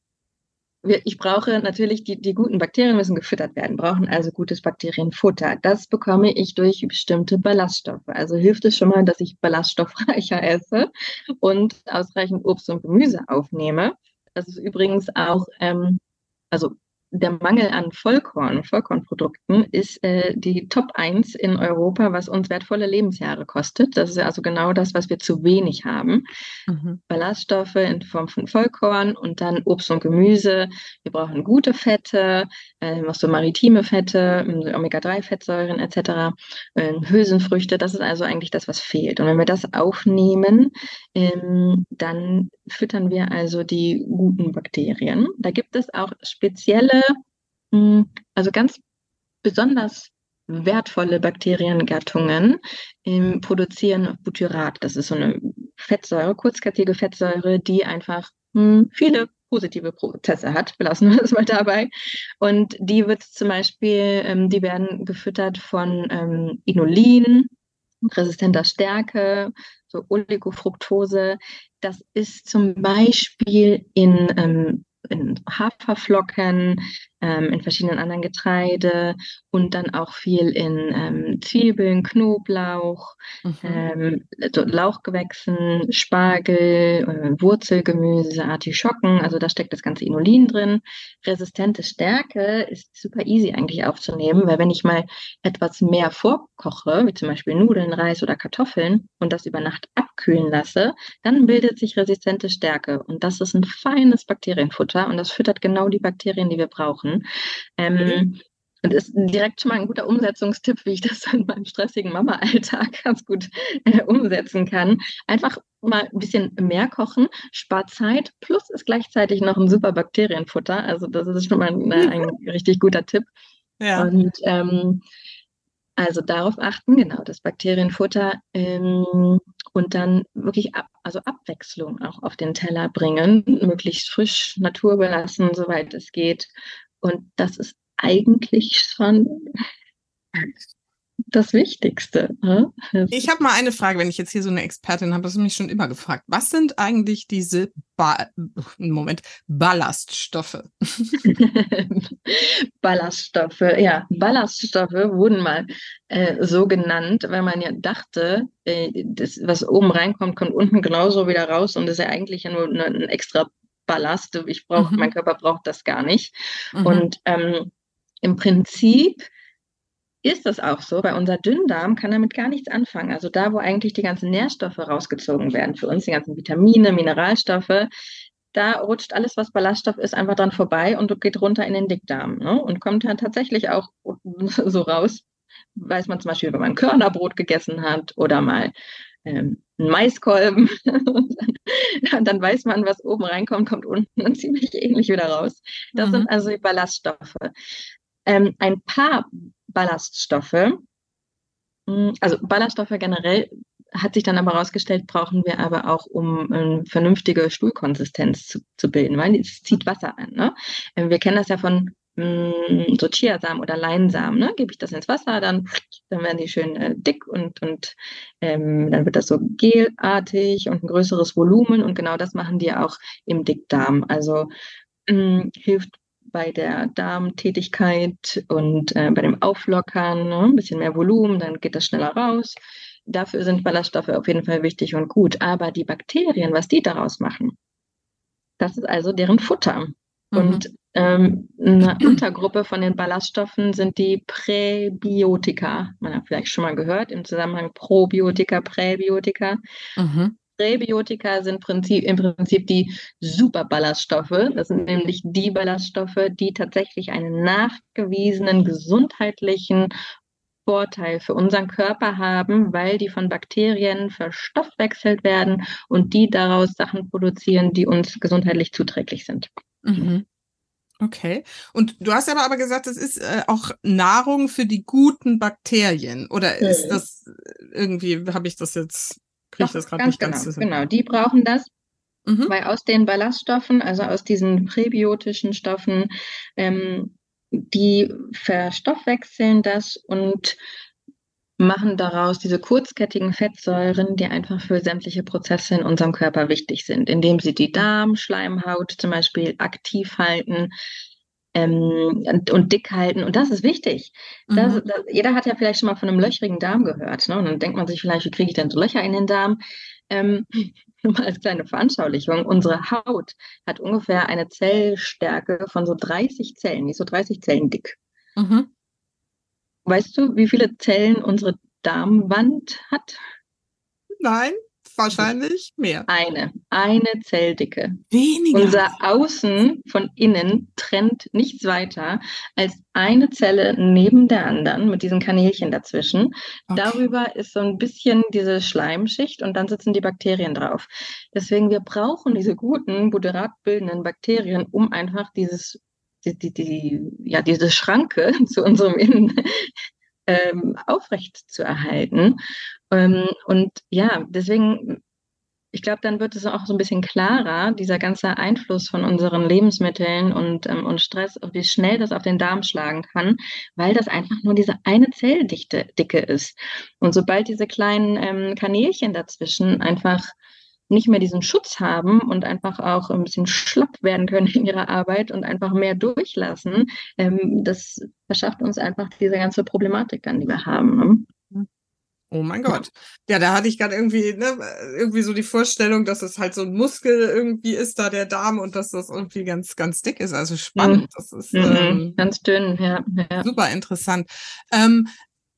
ich brauche natürlich, die, die guten Bakterien müssen gefüttert werden, brauchen also gutes Bakterienfutter. Das bekomme ich durch bestimmte Ballaststoffe. Also hilft es schon mal, dass ich ballaststoffreicher esse und ausreichend Obst und Gemüse aufnehme. Das ist übrigens auch, ähm, also der Mangel an Vollkorn, Vollkornprodukten ist äh, die Top 1 in Europa, was uns wertvolle Lebensjahre kostet. Das ist also genau das, was wir zu wenig haben. Mhm. Ballaststoffe in Form von Vollkorn und dann Obst und Gemüse. Wir brauchen gute Fette, äh, noch so maritime Fette, Omega-3-Fettsäuren etc., äh, Hülsenfrüchte. Das ist also eigentlich das, was fehlt. Und wenn wir das aufnehmen, ähm, dann füttern wir also die guten Bakterien. Da gibt es auch spezielle, also ganz besonders wertvolle Bakteriengattungen ähm, produzieren Butyrat. Das ist so eine Fettsäure, kurzkettige Fettsäure, die einfach hm, viele positive Prozesse hat, belassen wir es mal dabei. Und die wird zum Beispiel, ähm, die werden gefüttert von ähm, Inulin, resistenter Stärke, so Oligofructose. Das ist zum Beispiel in, ähm, in Haferflocken, ähm, in verschiedenen anderen Getreide und dann auch viel in ähm, Zwiebeln, Knoblauch, mhm. ähm, so Lauchgewächsen, Spargel, äh, Wurzelgemüse, Artischocken. Also da steckt das ganze Inulin drin. Resistente Stärke ist super easy eigentlich aufzunehmen, weil wenn ich mal etwas mehr vorkoche, wie zum Beispiel Nudeln, Reis oder Kartoffeln und das über Nacht abkühlen lasse, dann bildet sich resistente Stärke und das ist ein feines Bakterienfutter und das füttert genau die Bakterien, die wir brauchen machen. Ähm, mhm. Und ist direkt schon mal ein guter Umsetzungstipp, wie ich das in meinem stressigen Mama-Alltag ganz gut äh, umsetzen kann. Einfach mal ein bisschen mehr kochen, spart Zeit, plus ist gleichzeitig noch ein super Bakterienfutter. Also das ist schon mal ein, ein richtig guter Tipp. Ja. Und ähm, also darauf achten, genau, das Bakterienfutter ähm, und dann wirklich ab, also Abwechslung auch auf den Teller bringen, möglichst frisch, naturbelassen, soweit es geht. Und das ist eigentlich schon das Wichtigste. Ne? Ich habe mal eine Frage, wenn ich jetzt hier so eine Expertin habe, das ist mich schon immer gefragt. Was sind eigentlich diese ba Moment, Ballaststoffe? Ballaststoffe, ja. Ballaststoffe wurden mal äh, so genannt, weil man ja dachte, äh, das, was oben reinkommt, kommt unten genauso wieder raus und das ist ja eigentlich ja nur ein extra Ballast. Ich brauche, mhm. mein Körper braucht das gar nicht. Mhm. Und ähm, im Prinzip ist das auch so, weil unser Dünndarm kann damit gar nichts anfangen. Also da, wo eigentlich die ganzen Nährstoffe rausgezogen werden, für uns die ganzen Vitamine, Mineralstoffe, da rutscht alles, was Ballaststoff ist, einfach dran vorbei und geht runter in den Dickdarm ne? und kommt dann tatsächlich auch so raus. Weiß man zum Beispiel, wenn man Körnerbrot gegessen hat oder mal ähm, einen Maiskolben. dann, dann, weiß man, was oben reinkommt, kommt unten ziemlich ähnlich wieder raus. Das mhm. sind also die Ballaststoffe. Ähm, ein paar Ballaststoffe, hm, also Ballaststoffe generell hat sich dann aber herausgestellt, brauchen wir aber auch, um eine vernünftige Stuhlkonsistenz zu, zu bilden, weil es zieht Wasser an. Ne? Ähm, wir kennen das ja von Mm, so Chiasamen oder Leinsamen, ne? gebe ich das ins Wasser, dann, dann werden die schön äh, dick und, und ähm, dann wird das so gelartig und ein größeres Volumen und genau das machen die auch im Dickdarm. Also mh, mm, hilft bei der Darmtätigkeit und äh, bei dem Auflockern, ne? ein bisschen mehr Volumen, dann geht das schneller raus. Dafür sind Ballaststoffe auf jeden Fall wichtig und gut. Aber die Bakterien, was die daraus machen, das ist also deren Futter. Mhm. Und ähm, eine Untergruppe von den Ballaststoffen sind die Präbiotika. Man hat vielleicht schon mal gehört im Zusammenhang Probiotika, Präbiotika. Mhm. Präbiotika sind Prinzip, im Prinzip die Superballaststoffe. Das sind nämlich die Ballaststoffe, die tatsächlich einen nachgewiesenen gesundheitlichen Vorteil für unseren Körper haben, weil die von Bakterien verstoffwechselt werden und die daraus Sachen produzieren, die uns gesundheitlich zuträglich sind. Mhm. Okay. Und du hast aber aber gesagt, es ist äh, auch Nahrung für die guten Bakterien. Oder ist mhm. das irgendwie, habe ich das jetzt, kriege ich das gerade nicht genau, ganz zusammen? Genau, die brauchen das. Mhm. Weil aus den Ballaststoffen, also aus diesen präbiotischen Stoffen, ähm, die verstoffwechseln das und machen daraus diese kurzkettigen Fettsäuren, die einfach für sämtliche Prozesse in unserem Körper wichtig sind, indem sie die Darmschleimhaut zum Beispiel aktiv halten ähm, und, dick halten. Und das ist wichtig. Das, mhm. das, jeder hat ja vielleicht schon mal von einem löchrigen Darm gehört. Ne? Und dann denkt man sich vielleicht, wie kriege ich denn so Löcher in den Darm? Ähm, mal als kleine Veranschaulichung, unsere Haut hat ungefähr eine Zellstärke von so 30 Zellen, nicht so 30 Zellen dick. Mhm. Weißt du, wie viele Zellen unsere Darmwand hat? Nein, wahrscheinlich mehr. Eine, eine Zelldicke. Weniger. Unser Außen von innen trennt nichts weiter als eine Zelle neben der anderen mit diesen Kanälchen dazwischen. Okay. Darüber ist so ein bisschen diese Schleimschicht und dann sitzen die Bakterien drauf. Deswegen, wir brauchen diese guten, butyratbildenden Bakterien, um einfach dieses die, die, die, ja, diese Schranke zu unserem Innen ähm, aufrecht zu erhalten. Ähm, und ja, deswegen, ich glaube, dann wird es auch so ein bisschen klarer, dieser ganze Einfluss von unseren Lebensmitteln und, ähm, und Stress, wie schnell das auf den Darm schlagen kann, weil das einfach nur diese eine Zelldichte Dicke ist. Und sobald diese kleinen ähm, Kanälchen dazwischen einfach nicht mehr diesen Schutz haben und einfach auch ein bisschen schlapp werden können in ihrer Arbeit und einfach mehr durchlassen, ähm, das verschafft uns einfach diese ganze Problematik dann, die wir haben. Ne? Oh mein Gott. Ja, da hatte ich gerade irgendwie, ne, irgendwie so die Vorstellung, dass es halt so ein Muskel irgendwie ist, da der Darm und dass das irgendwie ganz, ganz dick ist. Also spannend. Mhm. Das ist mhm. ähm, ganz dünn, ja, ja. Super interessant. Ähm,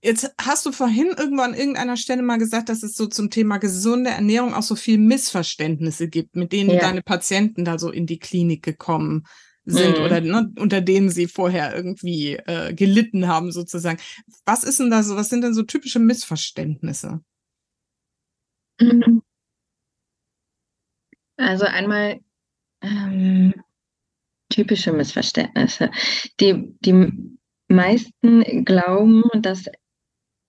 Jetzt hast du vorhin irgendwo an irgendeiner Stelle mal gesagt, dass es so zum Thema gesunde Ernährung auch so viel Missverständnisse gibt, mit denen ja. deine Patienten da so in die Klinik gekommen sind mhm. oder ne, unter denen sie vorher irgendwie äh, gelitten haben sozusagen. Was ist denn da so, was sind denn so typische Missverständnisse? Mhm. Also einmal ähm, typische Missverständnisse. Die, die meisten glauben, dass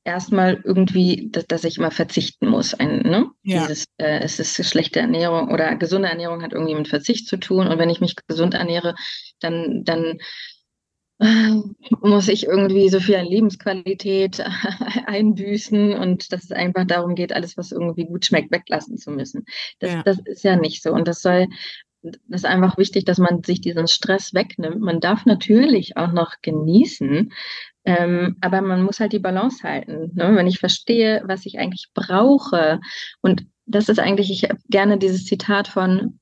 erstmal irgendwie, dass, dass ich immer verzichten muss. Ein, ne? Ja. Dieses, äh, es ist schlechte Ernährung oder gesunde Ernährung hat irgendwie mit Verzicht zu tun. Und wenn ich mich gesund ernähre, dann, dann äh, muss ich irgendwie so viel an Lebensqualität einbüßen und dass es einfach darum geht, alles, was irgendwie gut schmeckt, weglassen zu müssen. Das, ja. das ist ja nicht so. Und das soll das ist einfach wichtig, dass man sich diesen Stress wegnimmt. Man darf natürlich auch noch genießen, ähm, aber man muss halt die Balance halten. Ne? Wenn ich verstehe, was ich eigentlich brauche, und das ist eigentlich, ich habe gerne dieses Zitat von,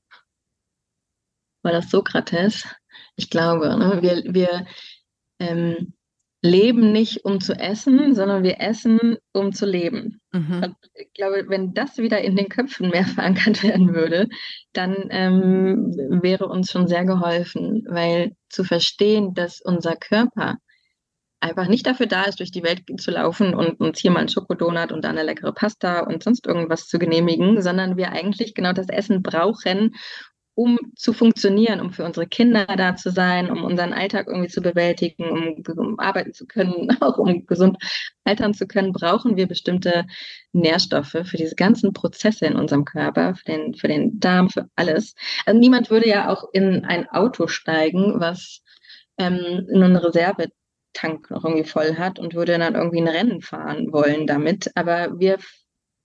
war das Sokrates? Ich glaube, ne? wir, wir ähm, leben nicht, um zu essen, sondern wir essen, um zu leben. Mhm. ich glaube, wenn das wieder in den Köpfen mehr verankert werden würde, dann ähm, wäre uns schon sehr geholfen, weil zu verstehen, dass unser Körper einfach nicht dafür da ist, durch die Welt zu laufen und uns hier mal einen Schokodonut und dann eine leckere Pasta und sonst irgendwas zu genehmigen, sondern wir eigentlich genau das Essen brauchen, um zu funktionieren, um für unsere Kinder da zu sein, um unseren Alltag irgendwie zu bewältigen, um, um, arbeiten zu können, auch um gesund altern zu können, brauchen wir bestimmte Nährstoffe für diese ganzen Prozesse in unserem Körper, für den, für den Darm, für alles. Also niemand würde ja auch in ein Auto steigen, was ähm, nur eine Reservetank noch irgendwie voll hat und würde dann irgendwie ein Rennen fahren wollen damit. Aber wir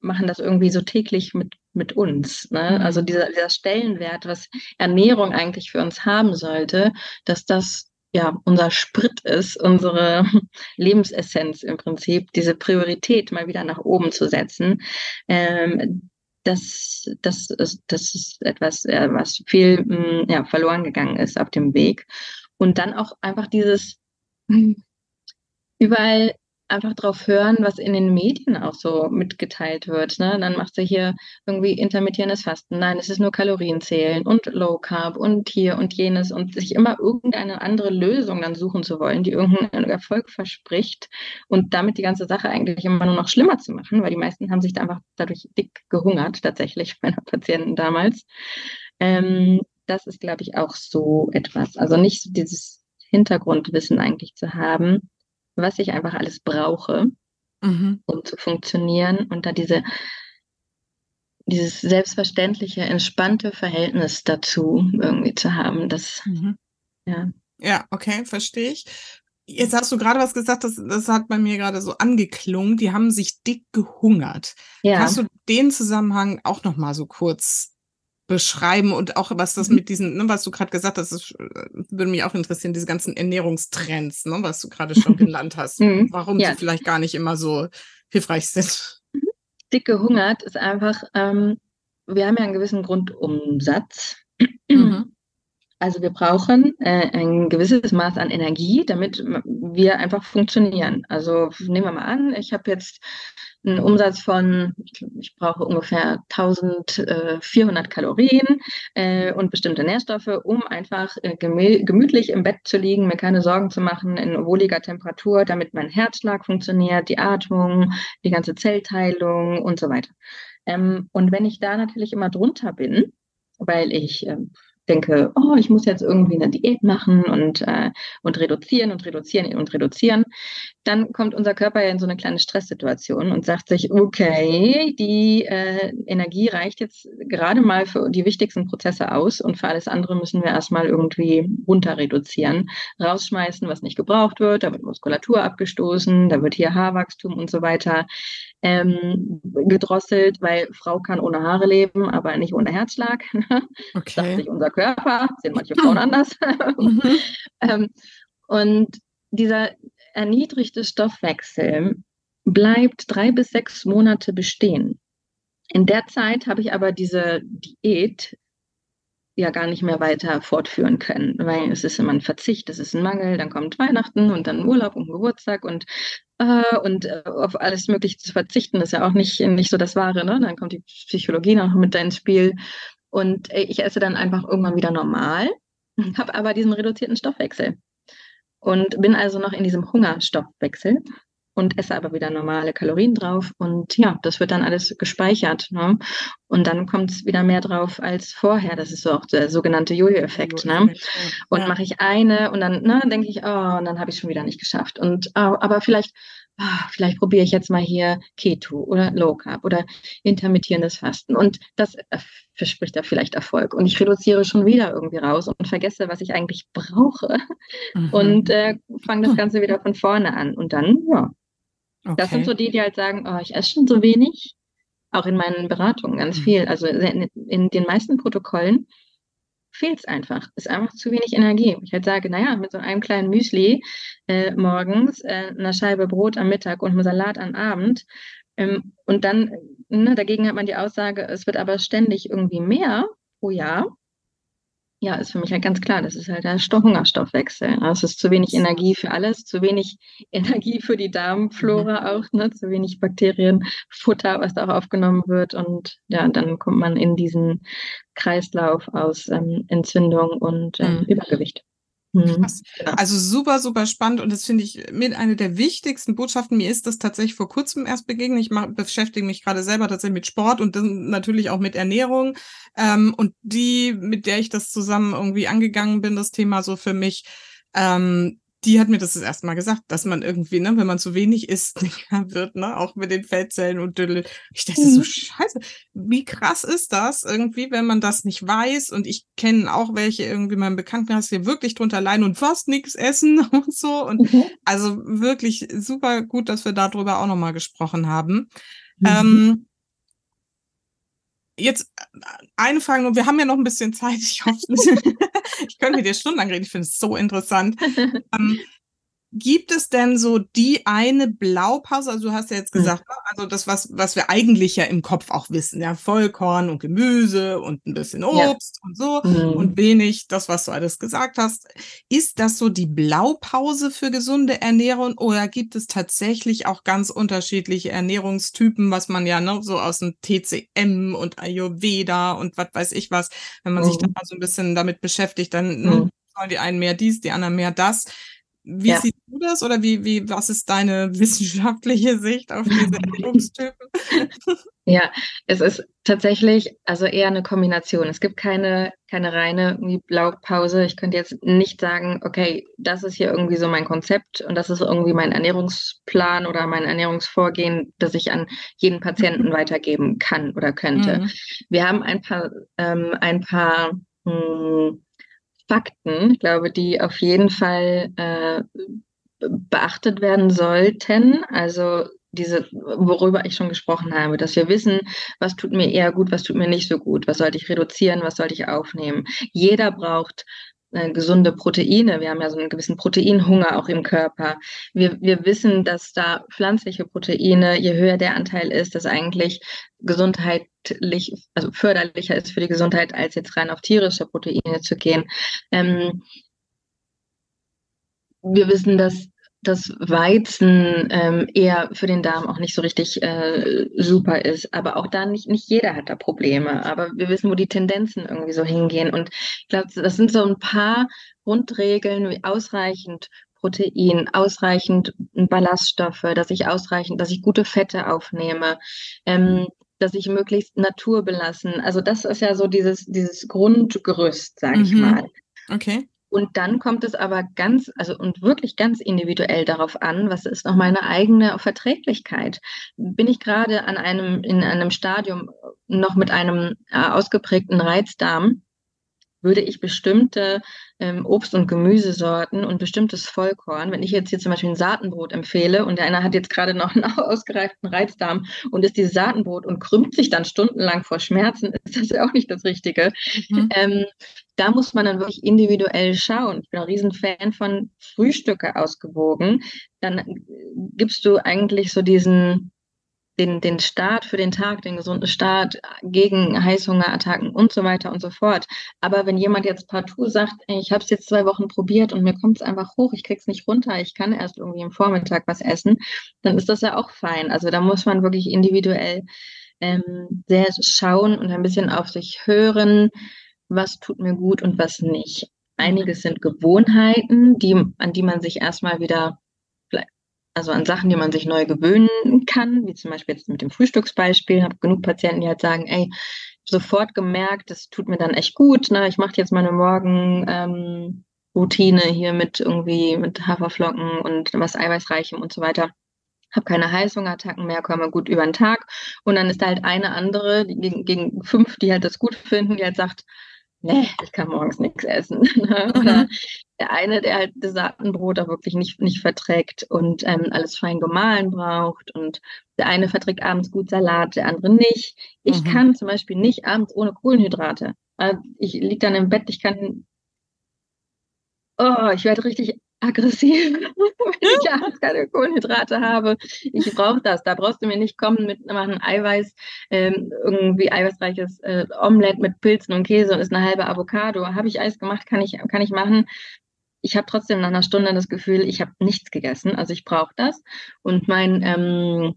machen das irgendwie so täglich mit, mit uns. Ne? Mhm. Also dieser, dieser Stellenwert, was Ernährung eigentlich für uns haben sollte, dass das ja unser Sprit ist, unsere Lebensessenz im Prinzip, diese Priorität mal wieder nach oben zu setzen. Ähm, das, das, ist, das ist etwas, äh, was viel mm, ja, verloren gegangen ist auf dem Weg. Und dann auch einfach dieses überall einfach drauf hören, was in den Medien auch so mitgeteilt wird. Ne? Dann macht sie hier irgendwie intermittierendes Fasten. Nein, es ist nur Kalorienzählen und Low Carb und hier und jenes und sich immer irgendeine andere Lösung dann suchen zu wollen, die irgendeinen Erfolg verspricht und damit die ganze Sache eigentlich immer nur noch schlimmer zu machen, weil die meisten haben sich da einfach dadurch dick gehungert, tatsächlich, meiner Patienten damals. Ähm, das ist, glaube ich, auch so etwas. Also nicht dieses Hintergrundwissen eigentlich zu haben, was ich einfach alles brauche, mhm. um zu funktionieren und da diese dieses selbstverständliche, entspannte Verhältnis dazu irgendwie zu haben. Das, mhm. ja. Ja, okay, verstehe ich. Jetzt hast du gerade was gesagt, das, das hat bei mir gerade so angeklungen. Die haben sich dick gehungert. Ja. Kannst du den Zusammenhang auch noch mal so kurz beschreiben und auch was das mhm. mit diesen, ne, was du gerade gesagt hast, das äh, würde mich auch interessieren, diese ganzen Ernährungstrends, ne, was du gerade schon genannt hast, mhm. warum ja. sie vielleicht gar nicht immer so hilfreich sind. Mhm. Dick gehungert ist einfach, ähm, wir haben ja einen gewissen Grundumsatz. Mhm. Also wir brauchen äh, ein gewisses Maß an Energie, damit wir einfach funktionieren. Also nehmen wir mal an, ich habe jetzt einen Umsatz von, ich brauche ungefähr 1400 Kalorien äh, und bestimmte Nährstoffe, um einfach äh, gemütlich im Bett zu liegen, mir keine Sorgen zu machen, in wohliger Temperatur, damit mein Herzschlag funktioniert, die Atmung, die ganze Zellteilung und so weiter. Ähm, und wenn ich da natürlich immer drunter bin, weil ich äh, denke, oh, ich muss jetzt irgendwie eine Diät machen und, äh, und reduzieren und reduzieren und reduzieren, dann kommt unser Körper ja in so eine kleine Stresssituation und sagt sich, okay, die äh, Energie reicht jetzt gerade mal für die wichtigsten Prozesse aus und für alles andere müssen wir erstmal irgendwie runter reduzieren, rausschmeißen, was nicht gebraucht wird, da wird Muskulatur abgestoßen, da wird hier Haarwachstum und so weiter ähm, gedrosselt, weil Frau kann ohne Haare leben, aber nicht ohne Herzschlag. Okay. Sagt sich unser Körper, sehen manche Frauen anders. mhm. ähm, und dieser erniedrigte Stoffwechsel bleibt drei bis sechs Monate bestehen. In der Zeit habe ich aber diese Diät ja gar nicht mehr weiter fortführen können, weil es ist immer ein Verzicht, es ist ein Mangel, dann kommt Weihnachten und dann Urlaub und Geburtstag und äh, und äh, auf alles Mögliche zu verzichten, ist ja auch nicht, nicht so das Wahre, ne? Dann kommt die Psychologie noch mit ins Spiel. Und äh, ich esse dann einfach irgendwann wieder normal, habe aber diesen reduzierten Stoffwechsel. Und bin also noch in diesem Hungerstoffwechsel und esse aber wieder normale Kalorien drauf und ja, das wird dann alles gespeichert. Ne? Und dann kommt es wieder mehr drauf als vorher. Das ist so auch der sogenannte Jojo-Effekt. Ne? Und ja. mache ich eine und dann ne, denke ich, oh, und dann habe ich schon wieder nicht geschafft. Und oh, aber vielleicht, oh, vielleicht probiere ich jetzt mal hier Keto oder Low Carb oder intermittierendes Fasten. Und das verspricht ja vielleicht Erfolg. Und ich reduziere schon wieder irgendwie raus und vergesse, was ich eigentlich brauche. Mhm. Und äh, fange das Ganze wieder von vorne an. Und dann, ja, Okay. Das sind so die, die halt sagen, oh, ich esse schon so wenig. Auch in meinen Beratungen ganz mhm. viel. Also in, in den meisten Protokollen fehlt es einfach. Ist einfach zu wenig Energie. Ich halt sage, naja, mit so einem kleinen Müsli äh, morgens, äh, einer Scheibe Brot am Mittag und einem Salat am Abend. Ähm, und dann, ne, dagegen hat man die Aussage, es wird aber ständig irgendwie mehr pro Jahr ja, ist für mich halt ganz klar, das ist halt der Hungerstoffwechsel. Es ist zu wenig Energie für alles, zu wenig Energie für die Darmflora mhm. auch, ne? zu wenig Bakterienfutter, was da auch aufgenommen wird. Und ja, dann kommt man in diesen Kreislauf aus ähm, Entzündung und ähm, mhm. Übergewicht. Mhm. Krass. Also super, super spannend und das finde ich mit einer der wichtigsten Botschaften. Mir ist das tatsächlich vor kurzem erst begegnet. Ich mach, beschäftige mich gerade selber tatsächlich mit Sport und dann natürlich auch mit Ernährung. Ähm, und die, mit der ich das zusammen irgendwie angegangen bin, das Thema so für mich, ähm, die hat mir das das erste Mal gesagt, dass man irgendwie, ne, wenn man zu wenig isst, wird, ne, auch mit den Fettzellen und Düdel. Ich dachte mhm. so, scheiße, wie krass ist das irgendwie, wenn man das nicht weiß? Und ich kenne auch welche irgendwie meinem Bekanntenkreis hier wirklich drunter leiden und fast nichts essen und so. Und mhm. also wirklich super gut, dass wir darüber auch nochmal gesprochen haben. Mhm. Ähm, jetzt äh, eine Frage nur, wir haben ja noch ein bisschen Zeit. Ich hoffe, ich könnte mit dir stundenlang reden. Ich finde es so interessant. Ähm, gibt es denn so die eine Blaupause? Also du hast ja jetzt hm. gesagt, mhm. also das, was, was wir eigentlich ja im Kopf auch wissen, ja, Vollkorn und Gemüse und ein bisschen Obst ja. und so mhm. und wenig das, was du alles gesagt hast. Ist das so die Blaupause für gesunde Ernährung oder gibt es tatsächlich auch ganz unterschiedliche Ernährungstypen, was man ja ne, so aus dem TCM und Ayurveda und was weiß ich was, wenn man mhm. sich da mal so ein bisschen damit beschäftigt, dann ne, mhm. sollen die einen mehr dies, die anderen mehr das. Wie ja. siehst du das oder wie, wie, was ist deine wissenschaftliche Sicht auf diese Ernährungstypen? Ja, es ist tatsächlich also eher eine Kombination. Es gibt keine, keine reine Blaupause. Ich könnte jetzt nicht sagen, okay, das ist hier irgendwie so mein Konzept und das ist irgendwie mein Ernährungsplan oder mein Ernährungsvorgehen, das ich an jeden Patienten weitergeben kann oder könnte. Mhm. Wir haben ein paar, ähm, ein paar mh, hm, Fakten, ich glaube, die auf jeden Fall äh, beachtet werden sollten. Also diese, worüber ich schon gesprochen habe, dass wir wissen, was tut mir eher gut, was tut mir nicht so gut, was sollte ich reduzieren, was sollte ich aufnehmen. Jeder braucht äh, gesunde Proteine. Wir haben ja so einen gewissen Proteinhunger auch im Körper. Wir, wir wissen, dass da pflanzliche Proteine, je höher der Anteil ist, dass eigentlich gesundheitlich, also förderlicher ist für die Gesundheit, als jetzt rein auf tierische Proteine zu gehen. Ähm, wir wissen, dass dass Weizen ähm, eher für den Darm auch nicht so richtig äh, super ist. Aber auch da nicht, nicht jeder hat da Probleme. Aber wir wissen, wo die Tendenzen irgendwie so hingehen. Und ich glaube, das sind so ein paar Grundregeln wie ausreichend Protein, ausreichend Ballaststoffe, dass ich ausreichend, dass ich gute Fette aufnehme, ähm, dass ich möglichst naturbelassen. Also das ist ja so dieses, dieses Grundgerüst, sage ich mhm. mal. Okay. Und dann kommt es aber ganz, also und wirklich ganz individuell darauf an, was ist noch meine eigene Verträglichkeit? Bin ich gerade an einem, in einem Stadium noch mit einem äh, ausgeprägten Reizdarm? würde ich bestimmte ähm, Obst- und Gemüsesorten und bestimmtes Vollkorn, wenn ich jetzt hier zum Beispiel ein Saatenbrot empfehle und der eine hat jetzt gerade noch einen ausgereiften Reizdarm und isst dieses Saatenbrot und krümmt sich dann stundenlang vor Schmerzen, ist das ja auch nicht das Richtige. Mhm. Ähm, da muss man dann wirklich individuell schauen. Ich bin ein Riesenfan von Frühstücke ausgewogen. Dann äh, gibst du eigentlich so diesen den, den Start für den Tag, den gesunden Start gegen Heißhungerattacken und so weiter und so fort. Aber wenn jemand jetzt partout sagt, ich habe es jetzt zwei Wochen probiert und mir kommt es einfach hoch, ich krieg's nicht runter, ich kann erst irgendwie im Vormittag was essen, dann ist das ja auch fein. Also da muss man wirklich individuell ähm, sehr schauen und ein bisschen auf sich hören, was tut mir gut und was nicht. Einiges sind Gewohnheiten, die, an die man sich erstmal wieder also an Sachen, die man sich neu gewöhnen kann, wie zum Beispiel jetzt mit dem Frühstücksbeispiel. Ich habe genug Patienten, die halt sagen, ey, sofort gemerkt, das tut mir dann echt gut. Ne? Ich mache jetzt meine Morgenroutine ähm, hier mit irgendwie mit Haferflocken und was Eiweißreichem und so weiter. Habe keine Heißhungerattacken mehr, komme gut über den Tag. Und dann ist da halt eine andere die gegen, gegen fünf, die halt das gut finden, die halt sagt, nee, ich kann morgens nichts essen. Ne? Oder mhm. der eine, der halt das Saatenbrot auch wirklich nicht, nicht verträgt und ähm, alles fein gemahlen braucht. Und der eine verträgt abends gut Salat, der andere nicht. Ich mhm. kann zum Beispiel nicht abends ohne Kohlenhydrate. Ich liege dann im Bett, ich kann Oh, ich werde richtig aggressiv, wenn ich abends keine Kohlenhydrate habe. Ich brauche das. Da brauchst du mir nicht kommen mit machen Eiweiß, ähm, irgendwie eiweißreiches äh, Omelette mit Pilzen und Käse und ist eine halbe Avocado. Habe ich Eis gemacht, kann ich, kann ich machen. Ich habe trotzdem nach einer Stunde das Gefühl, ich habe nichts gegessen. Also ich brauche das. Und mein ähm,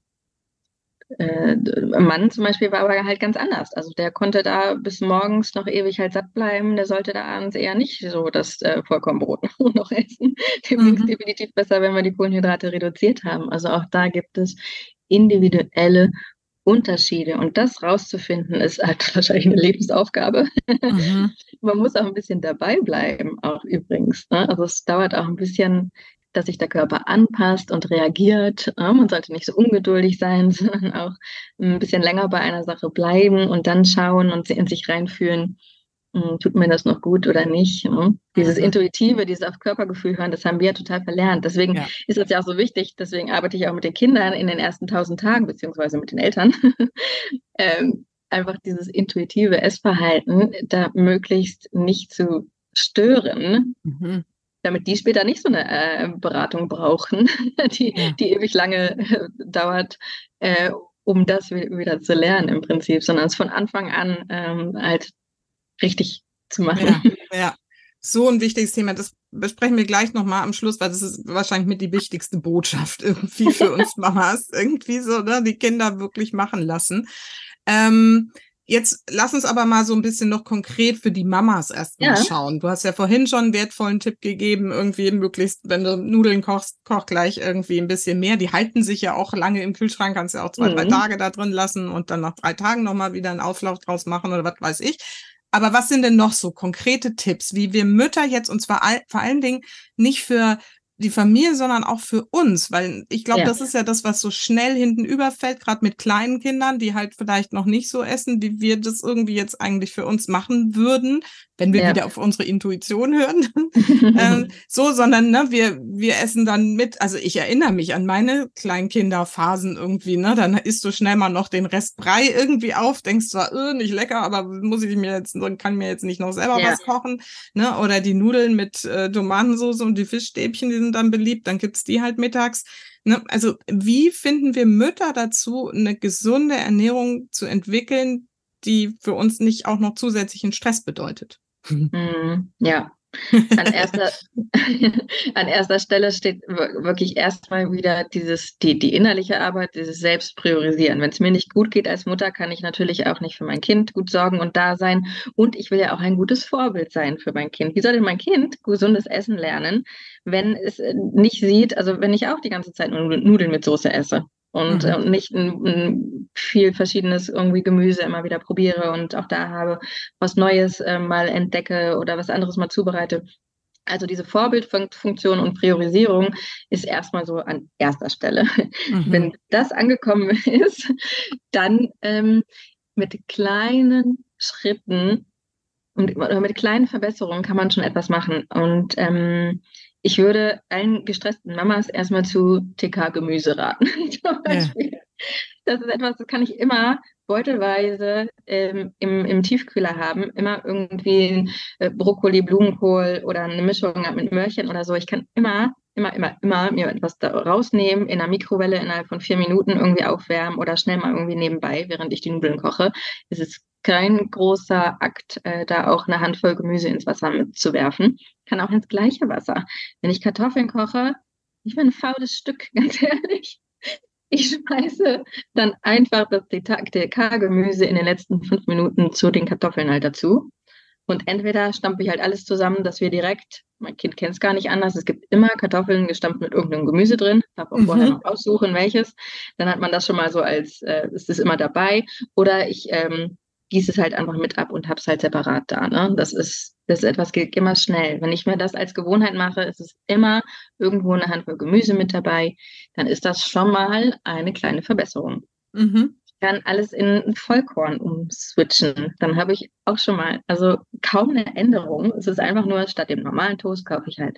äh, Mann zum Beispiel war aber halt ganz anders. Also der konnte da bis morgens noch ewig halt satt bleiben. Der sollte da abends eher nicht so das äh, Vollkornbrot noch essen. Dem mhm. ist definitiv besser, wenn wir die Kohlenhydrate reduziert haben. Also auch da gibt es individuelle Unterschiede. Und das rauszufinden, ist halt wahrscheinlich eine Lebensaufgabe. Mhm. Man muss auch ein bisschen dabei bleiben, auch übrigens. Ne? Also es dauert auch ein bisschen, dass sich der Körper anpasst und reagiert. Man sollte nicht so ungeduldig sein, sondern auch ein bisschen länger bei einer Sache bleiben und dann schauen und in sich reinfühlen, hm, tut mir das noch gut oder nicht. Dieses mhm. Intuitive, dieses auf Körpergefühl hören, das haben wir total verlernt. Deswegen ja. ist es ja auch so wichtig, deswegen arbeite ich auch mit den Kindern in den ersten tausend Tagen, beziehungsweise mit den Eltern. ähm, einfach dieses intuitive Essverhalten da möglichst nicht zu stören, mhm damit die später nicht so eine äh, Beratung brauchen, die, ja. die ewig lange äh, dauert, äh, um das wieder zu lernen im Prinzip, sondern es von Anfang an ähm, halt richtig zu machen. Ja, ja, so ein wichtiges Thema. Das besprechen wir gleich nochmal am Schluss, weil das ist wahrscheinlich mit die wichtigste Botschaft irgendwie für uns Mamas. irgendwie so, ne? Die Kinder wirklich machen lassen. Ähm, Jetzt lass uns aber mal so ein bisschen noch konkret für die Mamas erstmal ja. schauen. Du hast ja vorhin schon einen wertvollen Tipp gegeben, irgendwie möglichst, wenn du Nudeln kochst, koch gleich irgendwie ein bisschen mehr. Die halten sich ja auch lange im Kühlschrank, kannst ja auch zwei, mhm. drei Tage da drin lassen und dann nach drei Tagen nochmal wieder einen Auflauf draus machen oder was weiß ich. Aber was sind denn noch so konkrete Tipps, wie wir Mütter jetzt, und zwar all, vor allen Dingen nicht für die Familie, sondern auch für uns, weil ich glaube, ja. das ist ja das, was so schnell hinten überfällt, gerade mit kleinen Kindern, die halt vielleicht noch nicht so essen, wie wir das irgendwie jetzt eigentlich für uns machen würden, wenn wir ja. wieder auf unsere Intuition hören. ähm, so, sondern ne, wir, wir essen dann mit, also ich erinnere mich an meine Kleinkinderphasen irgendwie, ne? Dann isst du schnell mal noch den Rest Brei irgendwie auf, denkst zwar, äh, nicht lecker, aber muss ich mir jetzt, kann mir jetzt nicht noch selber ja. was kochen, ne? Oder die Nudeln mit äh, Tomatensauce und die Fischstäbchen, die sind dann beliebt, dann gibt's die halt mittags. Ne? Also, wie finden wir Mütter dazu, eine gesunde Ernährung zu entwickeln, die für uns nicht auch noch zusätzlichen Stress bedeutet? Mm, ja, an erster, an erster Stelle steht wirklich erstmal wieder dieses, die, die innerliche Arbeit, dieses Selbstpriorisieren. Wenn es mir nicht gut geht als Mutter, kann ich natürlich auch nicht für mein Kind gut sorgen und da sein. Und ich will ja auch ein gutes Vorbild sein für mein Kind. Wie soll denn mein Kind gesundes Essen lernen, wenn es nicht sieht, also wenn ich auch die ganze Zeit Nudeln mit Soße esse? Und mhm. äh, nicht ein, ein viel verschiedenes irgendwie Gemüse immer wieder probiere und auch da habe, was Neues äh, mal entdecke oder was anderes mal zubereite. Also diese Vorbildfunktion und Priorisierung ist erstmal so an erster Stelle. Mhm. Wenn das angekommen ist, dann ähm, mit kleinen Schritten und mit kleinen Verbesserungen kann man schon etwas machen. Und ähm, ich würde allen gestressten Mamas erstmal zu TK-Gemüse raten. ja. Das ist etwas, das kann ich immer beutelweise ähm, im, im Tiefkühler haben. Immer irgendwie äh, Brokkoli, Blumenkohl oder eine Mischung mit Möhrchen oder so. Ich kann immer, immer, immer, immer mir etwas da rausnehmen, in der Mikrowelle innerhalb von vier Minuten irgendwie aufwärmen oder schnell mal irgendwie nebenbei, während ich die Nudeln koche. Es ist kein großer Akt, äh, da auch eine Handvoll Gemüse ins Wasser mitzuwerfen. Kann auch ins gleiche Wasser. Wenn ich Kartoffeln koche, ich bin ein faules Stück, ganz ehrlich. Ich schmeiße dann einfach das DK-Gemüse in den letzten fünf Minuten zu den Kartoffeln halt dazu. Und entweder stampfe ich halt alles zusammen, dass wir direkt, mein Kind kennt es gar nicht anders, es gibt immer Kartoffeln gestampft mit irgendeinem Gemüse drin, darf auch mhm. vorher noch aussuchen, welches. Dann hat man das schon mal so als, äh, ist es immer dabei. Oder ich ähm, gieße es halt einfach mit ab und habe es halt separat da. Ne? Das ist, das ist etwas geht immer schnell. Wenn ich mir das als Gewohnheit mache, ist es immer irgendwo eine Handvoll Gemüse mit dabei. Dann ist das schon mal eine kleine Verbesserung. Mhm. Kann alles in Vollkorn umswitchen. Dann habe ich auch schon mal, also kaum eine Änderung. Es ist einfach nur, statt dem normalen Toast kaufe ich halt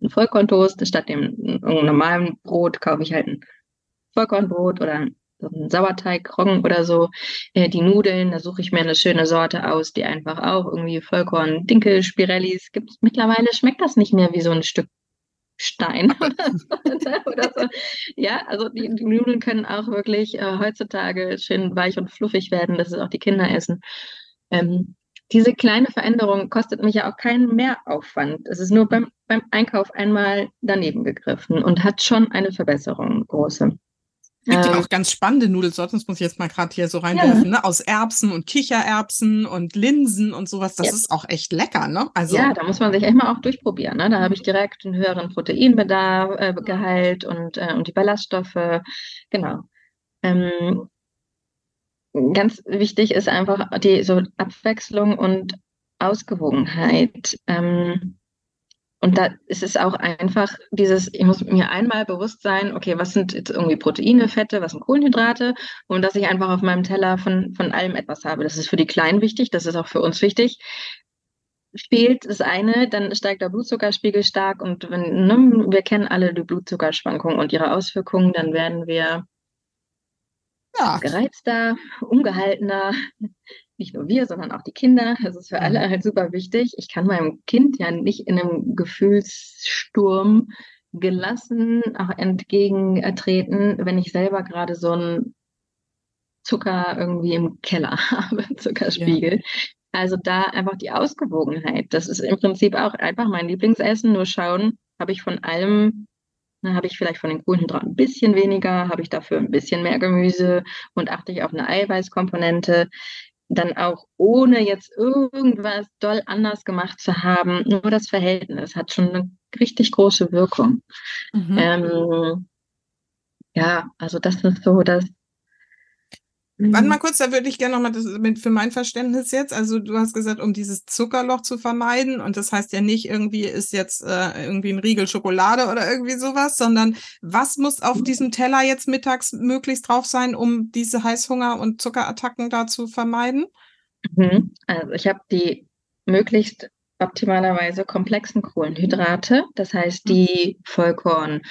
einen Vollkorntoast, statt dem normalen Brot kaufe ich halt ein Vollkornbrot oder einen Sauerteig, Roggen oder so. Äh, die Nudeln, da suche ich mir eine schöne Sorte aus, die einfach auch irgendwie Vollkorn, Dinkel, Spirellis gibt. Mittlerweile schmeckt das nicht mehr wie so ein Stück Stein oder so. Ja, also die, Nudeln können auch wirklich äh, heutzutage schön weich und fluffig werden, dass es auch die Kinder essen. Ähm, diese kleine Veränderung kostet mich ja auch keinen Mehraufwand. Es ist nur beim, beim Einkauf einmal daneben gegriffen und hat schon eine Verbesserung, große. Gibt ja auch ganz spannende Nudelsorten, das muss ich jetzt mal gerade hier so reinwerfen, ja. ne? Aus Erbsen und Kichererbsen und Linsen und sowas. Das ja. ist auch echt lecker, ne? Also ja, da muss man sich echt mal auch durchprobieren. Ne? Da habe ich mhm. direkt einen höheren Proteinbedarf, äh, Gehalt und, äh, und die Ballaststoffe. Genau. Ähm, ganz wichtig ist einfach die so Abwechslung und Ausgewogenheit. Ähm, und da ist es auch einfach dieses, ich muss mir einmal bewusst sein, okay, was sind jetzt irgendwie Proteine, Fette, was sind Kohlenhydrate und dass ich einfach auf meinem Teller von, von allem etwas habe. Das ist für die Kleinen wichtig, das ist auch für uns wichtig. Fehlt das eine, dann steigt der Blutzuckerspiegel stark und wenn, ne, wir kennen alle die Blutzuckerschwankungen und ihre Auswirkungen, dann werden wir ja. gereizter, ungehaltener. Nicht nur wir, sondern auch die Kinder. Das ist für alle halt super wichtig. Ich kann meinem Kind ja nicht in einem Gefühlssturm gelassen auch entgegentreten, wenn ich selber gerade so einen Zucker irgendwie im Keller habe, Zuckerspiegel. Ja. Also da einfach die Ausgewogenheit. Das ist im Prinzip auch einfach mein Lieblingsessen. Nur schauen, habe ich von allem dann habe ich vielleicht von den Kohlenhydraten ein bisschen weniger, habe ich dafür ein bisschen mehr Gemüse und achte ich auf eine Eiweißkomponente. Dann auch ohne jetzt irgendwas doll anders gemacht zu haben, nur das Verhältnis hat schon eine richtig große Wirkung. Mhm. Ähm, ja, also das ist so das, Warte mal mhm. kurz, da würde ich gerne nochmal das mit, für mein Verständnis jetzt. Also du hast gesagt, um dieses Zuckerloch zu vermeiden. Und das heißt ja nicht, irgendwie ist jetzt äh, irgendwie ein Riegel Schokolade oder irgendwie sowas, sondern was muss auf mhm. diesem Teller jetzt mittags möglichst drauf sein, um diese Heißhunger- und Zuckerattacken da zu vermeiden? Mhm. Also ich habe die möglichst optimalerweise komplexen Kohlenhydrate, das heißt die Vollkorn,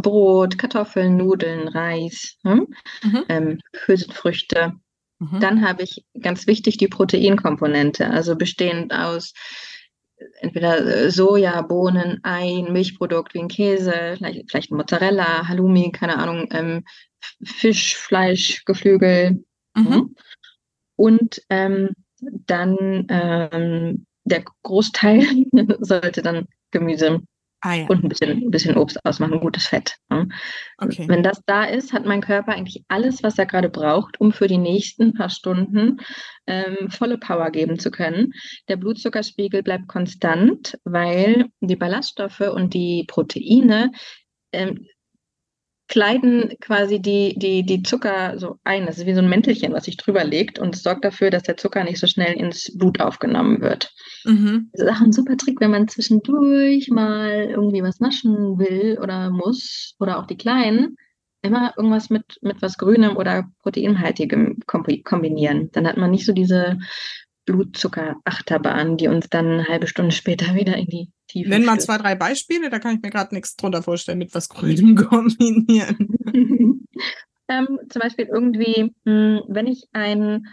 Brot, Kartoffeln, Nudeln, Reis, hm? mhm. ähm, Hülsenfrüchte. Mhm. Dann habe ich ganz wichtig die Proteinkomponente, also bestehend aus entweder Soja, Bohnen, Ei, ein Milchprodukt wie ein Käse, vielleicht, vielleicht Mozzarella, Halloumi, keine Ahnung, ähm, Fisch, Fleisch, Geflügel. Mhm. Hm? Und ähm, dann ähm, der Großteil sollte dann Gemüse Ah, ja. Und ein bisschen, ein bisschen Obst ausmachen, gutes Fett. Ne? Okay. Wenn das da ist, hat mein Körper eigentlich alles, was er gerade braucht, um für die nächsten paar Stunden ähm, volle Power geben zu können. Der Blutzuckerspiegel bleibt konstant, weil die Ballaststoffe und die Proteine ähm, kleiden quasi die, die, die Zucker so ein. Das ist wie so ein Mäntelchen, was sich drüber legt und es sorgt dafür, dass der Zucker nicht so schnell ins Blut aufgenommen wird. Mhm. Das ist auch ein super Trick, wenn man zwischendurch mal irgendwie was naschen will oder muss oder auch die Kleinen, immer irgendwas mit, mit was Grünem oder Proteinhaltigem kombinieren. Dann hat man nicht so diese Blutzuckerachterbahn, die uns dann eine halbe Stunde später wieder in die Tiefe Nenn mal zwei, drei Beispiele, da kann ich mir gerade nichts drunter vorstellen, mit was Grünem kombinieren. ähm, zum Beispiel irgendwie, mh, hm, wenn ich ein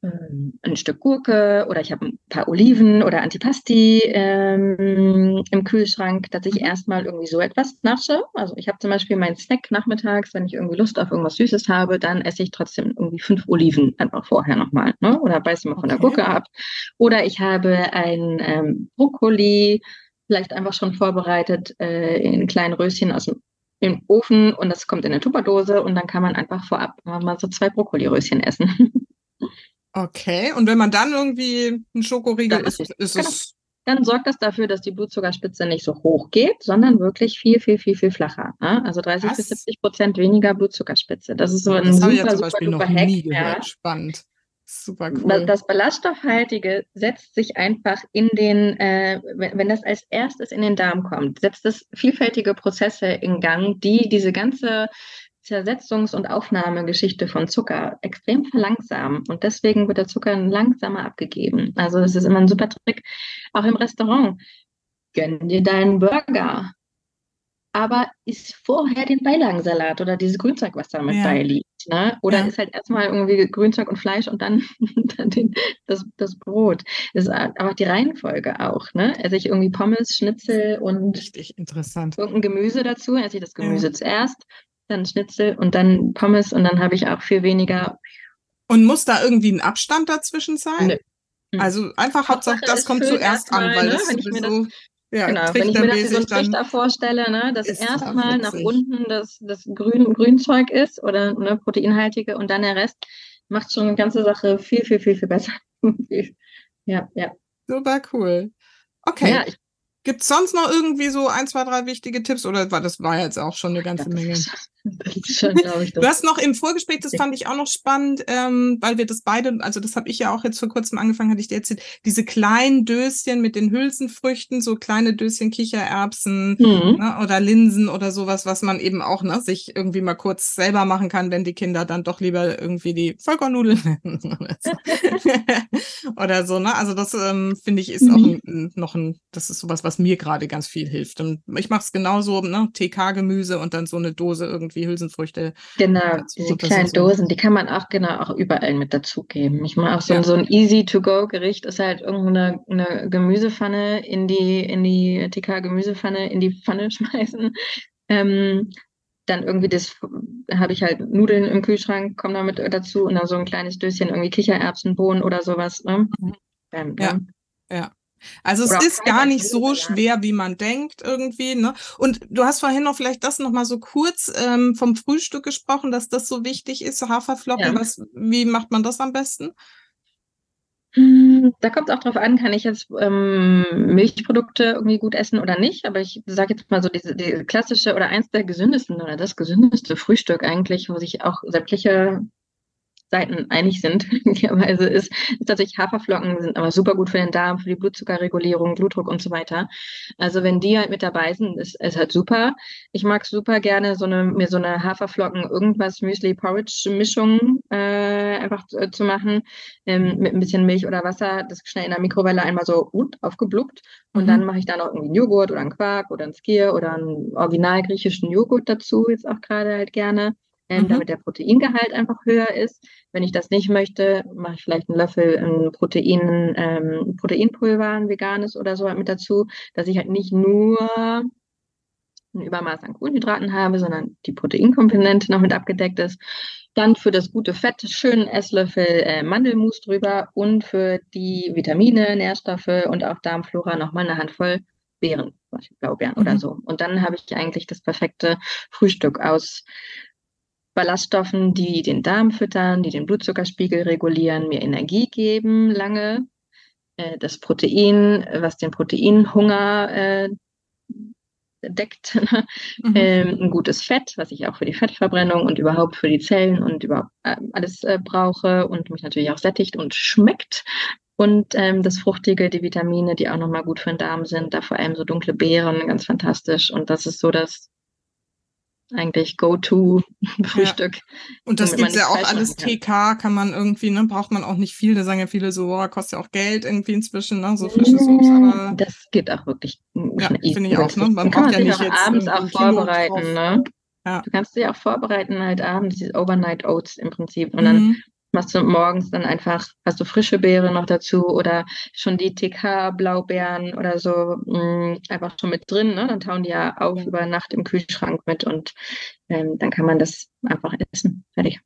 ein Stück Gurke oder ich habe ein paar Oliven oder Antipasti ähm, im Kühlschrank, dass ich mhm. erstmal irgendwie so etwas nasche. Also ich habe zum Beispiel meinen Snack nachmittags, wenn ich irgendwie Lust auf irgendwas Süßes habe, dann esse ich trotzdem irgendwie fünf Oliven einfach vorher nochmal, ne? Oder beiße mal von der Gurke ab. Oder ich habe ein ähm, Brokkoli, vielleicht einfach schon vorbereitet äh, in kleinen Röschen aus dem im Ofen und das kommt in eine Tupperdose und dann kann man einfach vorab mal so zwei Brokkoli-Röschen essen. Okay, und wenn man dann irgendwie einen Schokoriegel isst, ist, ist genau. es. Dann sorgt das dafür, dass die Blutzuckerspitze nicht so hoch geht, sondern wirklich viel, viel, viel, viel flacher. Ne? Also 30 Was? bis 70 Prozent weniger Blutzuckerspitze. Das ist so ein das super, ja zum Beispiel super, noch Hack. Ja. Spannend. Super cool. Das Ballaststoffhaltige setzt sich einfach in den, äh, wenn das als erstes in den Darm kommt, setzt es vielfältige Prozesse in Gang, die diese ganze Zersetzungs- und Aufnahmegeschichte von Zucker extrem verlangsamen. Und deswegen wird der Zucker langsamer abgegeben. Also das ist immer ein super Trick. Auch im Restaurant. Gönn dir deinen Burger. Aber isst vorher den Beilagensalat oder dieses Grünzeug, was da mit ja. beiliegt. Ne? Oder ja. ist halt erstmal irgendwie Grünzeug und Fleisch und dann, dann den, das, das Brot. Das ist aber die Reihenfolge auch. Ne? Esse ich irgendwie Pommes, Schnitzel und Richtig interessant. irgendein Gemüse dazu. Esse ich das Gemüse ja. zuerst dann Schnitzel und dann Pommes und dann habe ich auch viel weniger. Und muss da irgendwie ein Abstand dazwischen sein? Nee. Hm. Also einfach Hauptsache, das kommt zuerst an, weil ne? das wenn sowieso, ja, genau, wenn ich mir das so einen Trichter vorstelle, ne, dass erstmal nach unten das, das Grün, Grünzeug ist oder ne, proteinhaltige und dann der Rest macht schon eine ganze Sache viel, viel, viel, viel besser. ja, ja. Super cool. Okay. Ja, Gibt es sonst noch irgendwie so ein, zwei, drei wichtige Tipps oder war das war jetzt auch schon eine ganze Menge? Schon, ich, du hast noch im Vorgespräch, das fand ich auch noch spannend, ähm, weil wir das beide, also das habe ich ja auch jetzt vor kurzem angefangen, hatte ich dir erzählt, diese kleinen Döschen mit den Hülsenfrüchten, so kleine Döschen Kichererbsen mhm. ne, oder Linsen oder sowas, was man eben auch ne, sich irgendwie mal kurz selber machen kann, wenn die Kinder dann doch lieber irgendwie die Vollkornnudeln oder so. ne? Also das ähm, finde ich ist mhm. auch ein, noch ein, das ist sowas, was was mir gerade ganz viel hilft. Und ich mache es genauso, ne? TK-Gemüse und dann so eine Dose irgendwie Hülsenfrüchte. Genau, dazu. diese kleinen so Dosen, die kann man auch genau auch überall mit dazugeben. Ich mache auch so, ja. so ein Easy-to-go-Gericht, ist halt irgendeine eine Gemüsepfanne in die, in die TK-Gemüsepfanne in die Pfanne schmeißen. Ähm, dann irgendwie das habe ich halt Nudeln im Kühlschrank, kommen damit dazu und dann so ein kleines Döschen irgendwie Kichererbsenbohnen oder sowas. Ne? Mhm. Ähm, ja, ja. Also es ist gar nicht so schwer, wie man denkt irgendwie. Ne? Und du hast vorhin noch vielleicht das noch mal so kurz ähm, vom Frühstück gesprochen, dass das so wichtig ist, Haferflocken. Ja. Was, wie macht man das am besten? Hm, da kommt auch drauf an, kann ich jetzt ähm, Milchprodukte irgendwie gut essen oder nicht. Aber ich sage jetzt mal so, diese, die klassische oder eins der gesündesten oder das gesündeste Frühstück eigentlich, wo sich auch sämtliche Seiten einig sind, möglicherweise ist, ist tatsächlich Haferflocken sind aber super gut für den Darm, für die Blutzuckerregulierung, Blutdruck und so weiter. Also wenn die halt mit dabei sind, ist es halt super. Ich mag super gerne so eine, mir so eine Haferflocken irgendwas Müsli Porridge Mischung äh, einfach zu, zu machen ähm, mit ein bisschen Milch oder Wasser, das schnell in der Mikrowelle einmal so gut aufgeblubbt und mhm. dann mache ich da noch irgendwie einen Joghurt oder einen Quark oder einen Skier oder einen original griechischen Joghurt dazu, jetzt auch gerade halt gerne ähm, mhm. damit der Proteingehalt einfach höher ist. Wenn ich das nicht möchte, mache ich vielleicht einen Löffel ein Protein, ähm, Proteinpulver, ein veganes oder so halt mit dazu, dass ich halt nicht nur ein Übermaß an Kohlenhydraten habe, sondern die Proteinkomponente noch mit abgedeckt ist. Dann für das gute Fett schön Esslöffel äh, Mandelmus drüber und für die Vitamine, Nährstoffe und auch Darmflora nochmal eine Handvoll Beeren, zum Beispiel Blaubeeren mhm. oder so. Und dann habe ich eigentlich das perfekte Frühstück aus Ballaststoffen, die den Darm füttern, die den Blutzuckerspiegel regulieren, mir Energie geben lange. Äh, das Protein, was den Proteinhunger äh, deckt. Mhm. ähm, ein gutes Fett, was ich auch für die Fettverbrennung und überhaupt für die Zellen und überhaupt äh, alles äh, brauche und mich natürlich auch sättigt und schmeckt. Und ähm, das Fruchtige, die Vitamine, die auch nochmal gut für den Darm sind, da vor allem so dunkle Beeren, ganz fantastisch. Und das ist so das eigentlich Go-To-Frühstück. Ja. Und das gibt ja auch alles TK, kann man irgendwie, ne, braucht man auch nicht viel. Da sagen ja viele so, oh, kostet ja auch Geld irgendwie inzwischen, ne, so frisches Obst, aber. Das geht auch wirklich. Ja, finde ich auch, ne? Man braucht ja nicht jetzt. abends auch vorbereiten, ne? Ja. Du kannst dich auch vorbereiten, halt abends, diese Overnight Oats im Prinzip. Und dann mhm machst du morgens dann einfach, hast du frische Beere noch dazu oder schon die TK-Blaubeeren oder so mh, mm, einfach schon mit drin. Ne? Dann tauen die ja auf über Nacht im Kühlschrank mit und ähm, dann kann man das einfach essen. Fertig.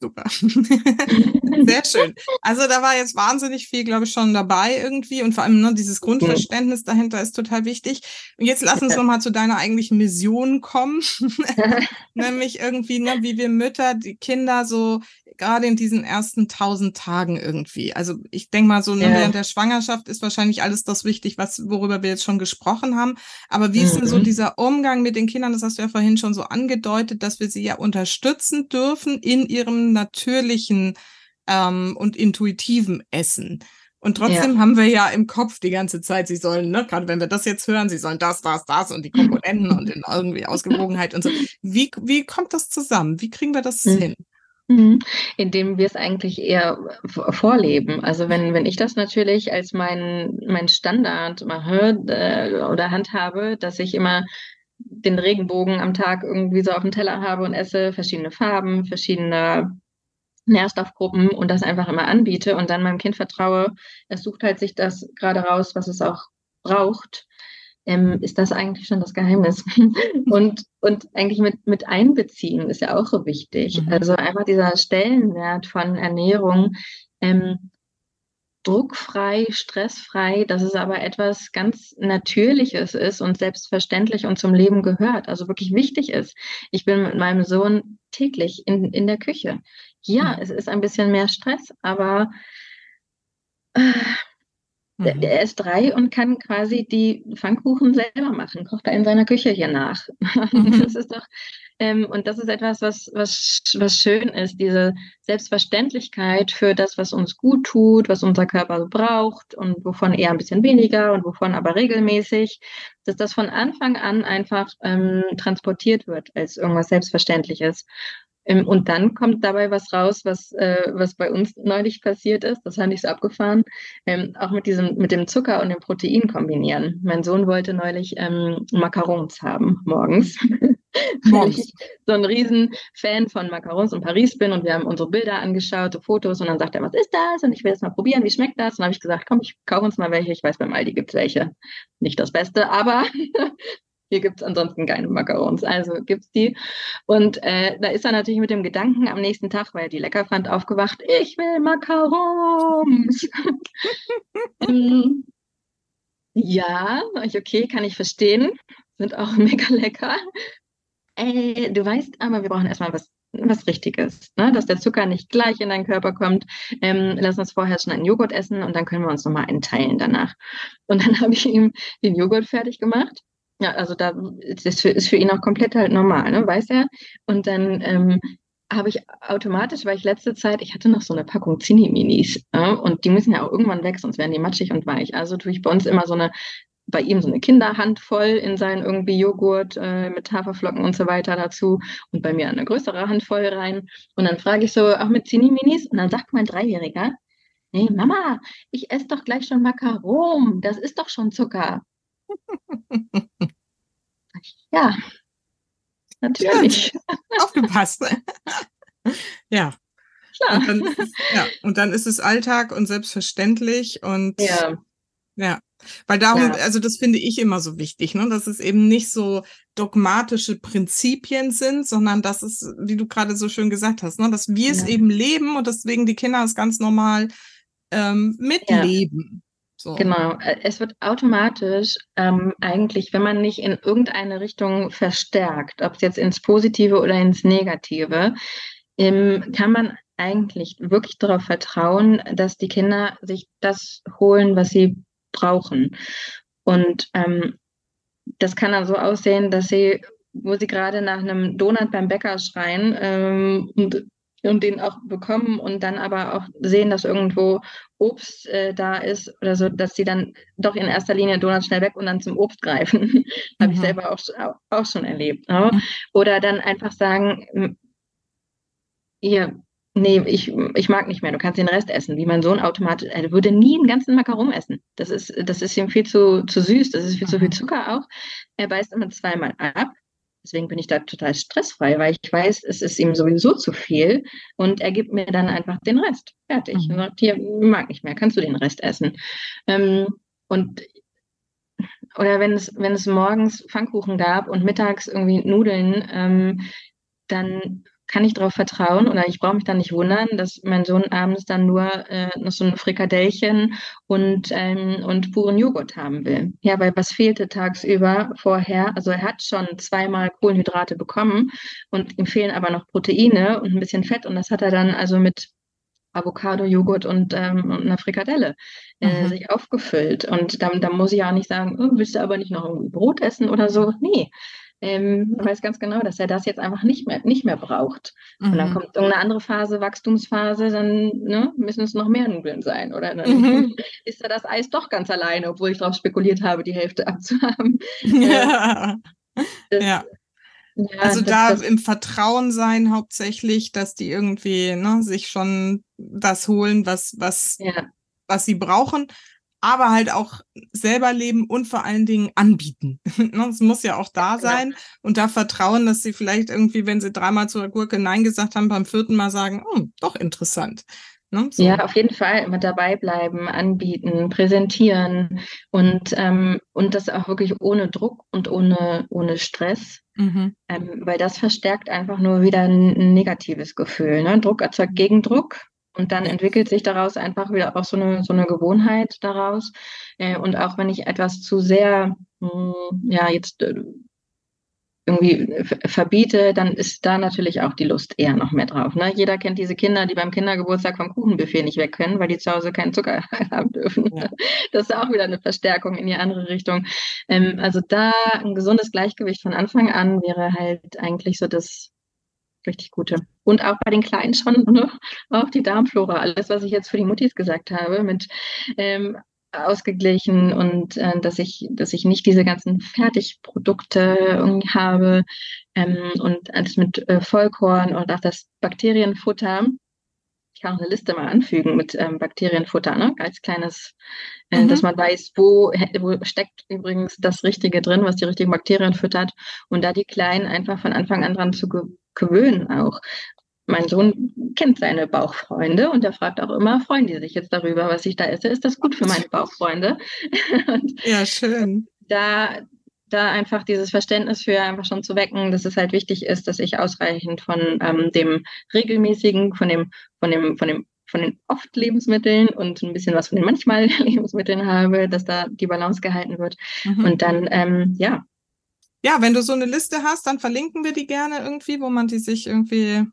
Super. Sehr schön. Also da war jetzt wahnsinnig viel, glaube ich, schon dabei irgendwie und vor allem ne, dieses Grundverständnis dahinter ist total wichtig. Und jetzt lass uns nochmal zu deiner eigentlichen Mission kommen, nämlich irgendwie, ne, wie wir Mütter, die Kinder so gerade in diesen ersten tausend Tagen irgendwie. Also ich denke mal so ja. während der Schwangerschaft ist wahrscheinlich alles das wichtig, was worüber wir jetzt schon gesprochen haben. Aber wie mhm. ist denn so mhm. dieser Umgang mit den Kindern? Das hast du ja vorhin schon so angedeutet, dass wir sie ja unterstützen dürfen in ihrem natürlichen ähm, und intuitiven Essen. Und trotzdem ja. haben wir ja im Kopf die ganze Zeit, sie sollen, ne, gerade wenn wir das jetzt hören, sie sollen das, das, das und die Komponenten und in irgendwie Ausgewogenheit und so. Wie, wie kommt das zusammen? Wie kriegen wir das mhm. hin? Mhm. Indem wir es eigentlich eher vorleben. Also wenn, wenn ich das natürlich als mein, mein Standard mache äh, oder handhabe, dass ich immer den Regenbogen am Tag irgendwie so auf dem Teller habe und esse, verschiedene Farben, verschiedene Nährstoffgruppen und das einfach immer anbiete und dann meinem Kind vertraue, es sucht halt sich das gerade raus, was es auch braucht, ähm, ist das eigentlich schon das Geheimnis. und, und eigentlich mit, mit einbeziehen ist ja auch so wichtig. Mhm. Also einfach dieser Stellenwert von Ernährung, ähm, druckfrei, stressfrei, dass es aber etwas ganz Natürliches ist und selbstverständlich und zum Leben gehört, also wirklich wichtig ist. Ich bin mit meinem Sohn täglich in, in der Küche. Ja, mhm. es ist ein bisschen mehr Stress, aber äh, mhm. der, ist drei und kann quasi die Pfannkuchen selber machen, kocht er in seiner Küche hier nach. Mhm. Das ist doch, ähm, und das ist etwas, was, was, was schön ist, diese Selbstverständlichkeit für das, was uns gut tut, was unser Körper braucht und wovon eher ein bisschen weniger und wovon aber regelmäßig, dass das von Anfang an einfach ähm, transportiert wird als irgendwas Selbstverständliches. Ähm, und dann kommt dabei was raus, was, äh, was bei uns neulich passiert ist. Das fand ich so abgefahren. Ähm, auch mit diesem, mit dem Zucker und dem Protein kombinieren. Mein Sohn wollte neulich ähm, Macarons haben morgens. weil ich so ein riesen Fan von Macarons in Paris bin und wir haben unsere Bilder angeschaut, so Fotos und dann sagt er, was ist das? Und ich will jetzt mal probieren, wie schmeckt das? Und dann habe ich gesagt, komm, ich kaufe uns mal welche. Ich weiß, beim Aldi gibt es welche. Nicht das Beste, aber hier gibt es ansonsten keine Macarons. Also gibt es die. Und äh, da ist er natürlich mit dem Gedanken am nächsten Tag, weil er die lecker fand, aufgewacht, ich will Macarons. ähm, ja, okay, kann ich verstehen. Sind auch mega lecker. Ey, du weißt aber, wir brauchen erstmal was, was Richtiges, ne? dass der Zucker nicht gleich in deinen Körper kommt. Ähm, lass uns vorher schon einen Joghurt essen und dann können wir uns nochmal einteilen danach. Und dann habe ich ihm den Joghurt fertig gemacht. Ja, also da ist für, ist für ihn auch komplett halt normal, ne? weiß er. Und dann ähm, habe ich automatisch, weil ich letzte Zeit, ich hatte noch so eine Packung Zinni-Minis äh, und die müssen ja auch irgendwann weg, sonst werden die matschig und weich. Also tue ich bei uns immer so eine bei ihm so eine Kinderhand voll in seinen irgendwie Joghurt äh, mit Haferflocken und so weiter dazu und bei mir eine größere Handvoll rein. Und dann frage ich so, auch mit Zini-Minis? Und dann sagt mein Dreijähriger, nee, Mama, ich esse doch gleich schon Makaron, das ist doch schon Zucker. ja, natürlich. Ja, aufgepasst. ja. Klar. Und dann, ja, und dann ist es Alltag und selbstverständlich und ja. Ja, weil darum, ja. also das finde ich immer so wichtig, ne? dass es eben nicht so dogmatische Prinzipien sind, sondern dass es, wie du gerade so schön gesagt hast, ne? dass wir ja. es eben leben und deswegen die Kinder es ganz normal ähm, mitleben. So. Genau, äh, es wird automatisch ähm, eigentlich, wenn man nicht in irgendeine Richtung verstärkt, ob es jetzt ins Positive oder ins Negative, ähm, kann man eigentlich wirklich darauf vertrauen, dass die Kinder sich das holen, was sie brauchen. Und ähm, das kann dann so aussehen, dass sie, wo sie gerade nach einem Donut beim Bäcker schreien ähm, und, und den auch bekommen und dann aber auch sehen, dass irgendwo Obst äh, da ist oder so, dass sie dann doch in erster Linie Donut schnell weg und dann zum Obst greifen. Mhm. Habe ich selber auch, auch schon erlebt. Ne? Mhm. Oder dann einfach sagen, hier, nee, ich, ich mag nicht mehr, du kannst den Rest essen. Wie mein Sohn automatisch, er würde nie einen ganzen Makaron essen. Das ist, das ist ihm viel zu, zu süß, das ist viel mhm. zu viel mhm. Zucker auch. Er beißt immer zweimal ab. Deswegen bin ich da total stressfrei, weil ich weiß, es ist ihm sowieso zu viel und er gibt mir dann einfach den Rest. Fertig. Mhm. Und sagt, hier, mag nicht mehr, kannst du den Rest essen. Ähm, und oder wenn es, wenn es morgens Pfannkuchen gab und mittags irgendwie Nudeln, ähm, dann kann ich darauf vertrauen oder ich brauche mich dann nicht wundern, dass mein Sohn abends dann nur äh, noch so ein Frikadellchen und, ähm, und puren Joghurt haben will. Ja, weil was fehlte tagsüber vorher? Also er hat schon zweimal Kohlenhydrate bekommen und ihm fehlen aber noch Proteine und ein bisschen Fett und das hat er dann also mit Avocado, Joghurt und, ähm, und einer Frikadelle äh, mhm. sich aufgefüllt. Und dann, dann muss ich auch nicht sagen, oh, willst du aber nicht noch irgendwie Brot essen oder so? Nee, ähm, weiß ganz genau, dass er das jetzt einfach nicht mehr, nicht mehr braucht. Mhm. Und dann mhm. kommt irgendeine andere Phase, Wachstumsphase, dann ne, müssen es noch mehr Nudeln sein. Oder dann mhm. ist er das Eis doch ganz alleine, obwohl ich darauf spekuliert habe, die Hälfte abzuhaben. Ja. Das, ja. Ja, also das, da das, im Vertrauen sein hauptsächlich, dass die irgendwie ne, sich schon das holen, was, was, ja. was sie brauchen aber halt auch selber leben und vor allen Dingen anbieten. Ne, es muss ja auch da sein ja. und da vertrauen, dass sie vielleicht irgendwie, wenn sie dreimal zur Gurke Nein gesagt haben, beim vierten Mal sagen, oh, doch interessant. Ne? So. Ja, auf jeden Fall immer dabei bleiben, anbieten, präsentieren und, ähm, und das auch wirklich ohne Druck und ohne, ohne Stress. Mhm. Ähm, weil das verstärkt einfach nur wieder ein negatives Gefühl. Ne? Druck erzeugt Gegendruck und dann entwickelt sich daraus einfach wieder auch so eine, so eine Gewohnheit daraus. Äh, und auch wenn ich etwas zu sehr, hm, ja, jetzt äh, irgendwie verbiete, dann ist da natürlich auch die Lust eher noch mehr drauf. Ne? Jeder kennt diese Kinder, die beim Kindergeburtstag vom Kuchenbuffet nicht weg können, weil die zu Hause keinen Zucker haben dürfen. Ja. Das ist auch wieder eine Verstärkung in die andere Richtung. Ähm, also da ein gesundes Gleichgewicht von Anfang an wäre halt eigentlich so das, richtig gute. Und auch bei den Kleinen schon, ne? auch die Darmflora, alles, was ich jetzt für die Muttis gesagt habe, mit ähm, ausgeglichen und äh, dass ich, dass ich nicht diese ganzen Fertigprodukte habe ähm, und alles mit äh, Vollkorn und auch das Bakterienfutter. Ich kann auch eine Liste mal anfügen mit ähm, Bakterienfutter, ne? als kleines, äh, mhm. dass man weiß, wo, wo steckt übrigens das Richtige drin, was die richtigen Bakterien füttert und da die Kleinen einfach von Anfang an dran zu gewöhnen auch mein Sohn kennt seine Bauchfreunde und er fragt auch immer, freuen die sich jetzt darüber, was ich da esse? Ist das gut für meine Bauchfreunde? ja, schön. Da, da einfach dieses Verständnis für einfach schon zu wecken, dass es halt wichtig ist, dass ich ausreichend von ähm, dem regelmäßigen, von dem, von dem, von dem von den oft Lebensmitteln und ein bisschen was von den manchmal Lebensmitteln habe, dass da die Balance gehalten wird. Mhm. Und dann, ähm, ja. Ja, wenn du so eine Liste hast, dann verlinken wir die gerne irgendwie, wo man die sich irgendwie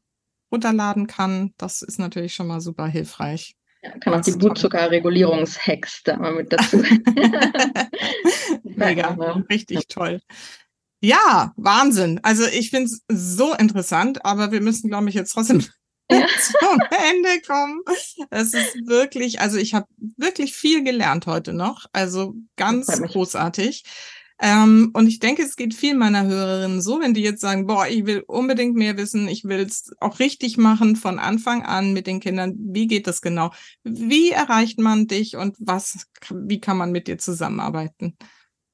runterladen kann. Das ist natürlich schon mal super hilfreich. Ja, kann auch die Blutzuckerregulierungshacks da mal mit dazu. Mega, richtig toll. Ja, Wahnsinn. Also ich finde es so interessant, aber wir müssen, glaube ich, jetzt trotzdem ja. zum Ende kommen. Es ist wirklich, also ich habe wirklich viel gelernt heute noch. Also ganz großartig. Ähm, und ich denke, es geht vielen meiner Hörerinnen so, wenn die jetzt sagen, boah, ich will unbedingt mehr wissen, ich will es auch richtig machen von Anfang an mit den Kindern. Wie geht das genau? Wie erreicht man dich und was, wie kann man mit dir zusammenarbeiten?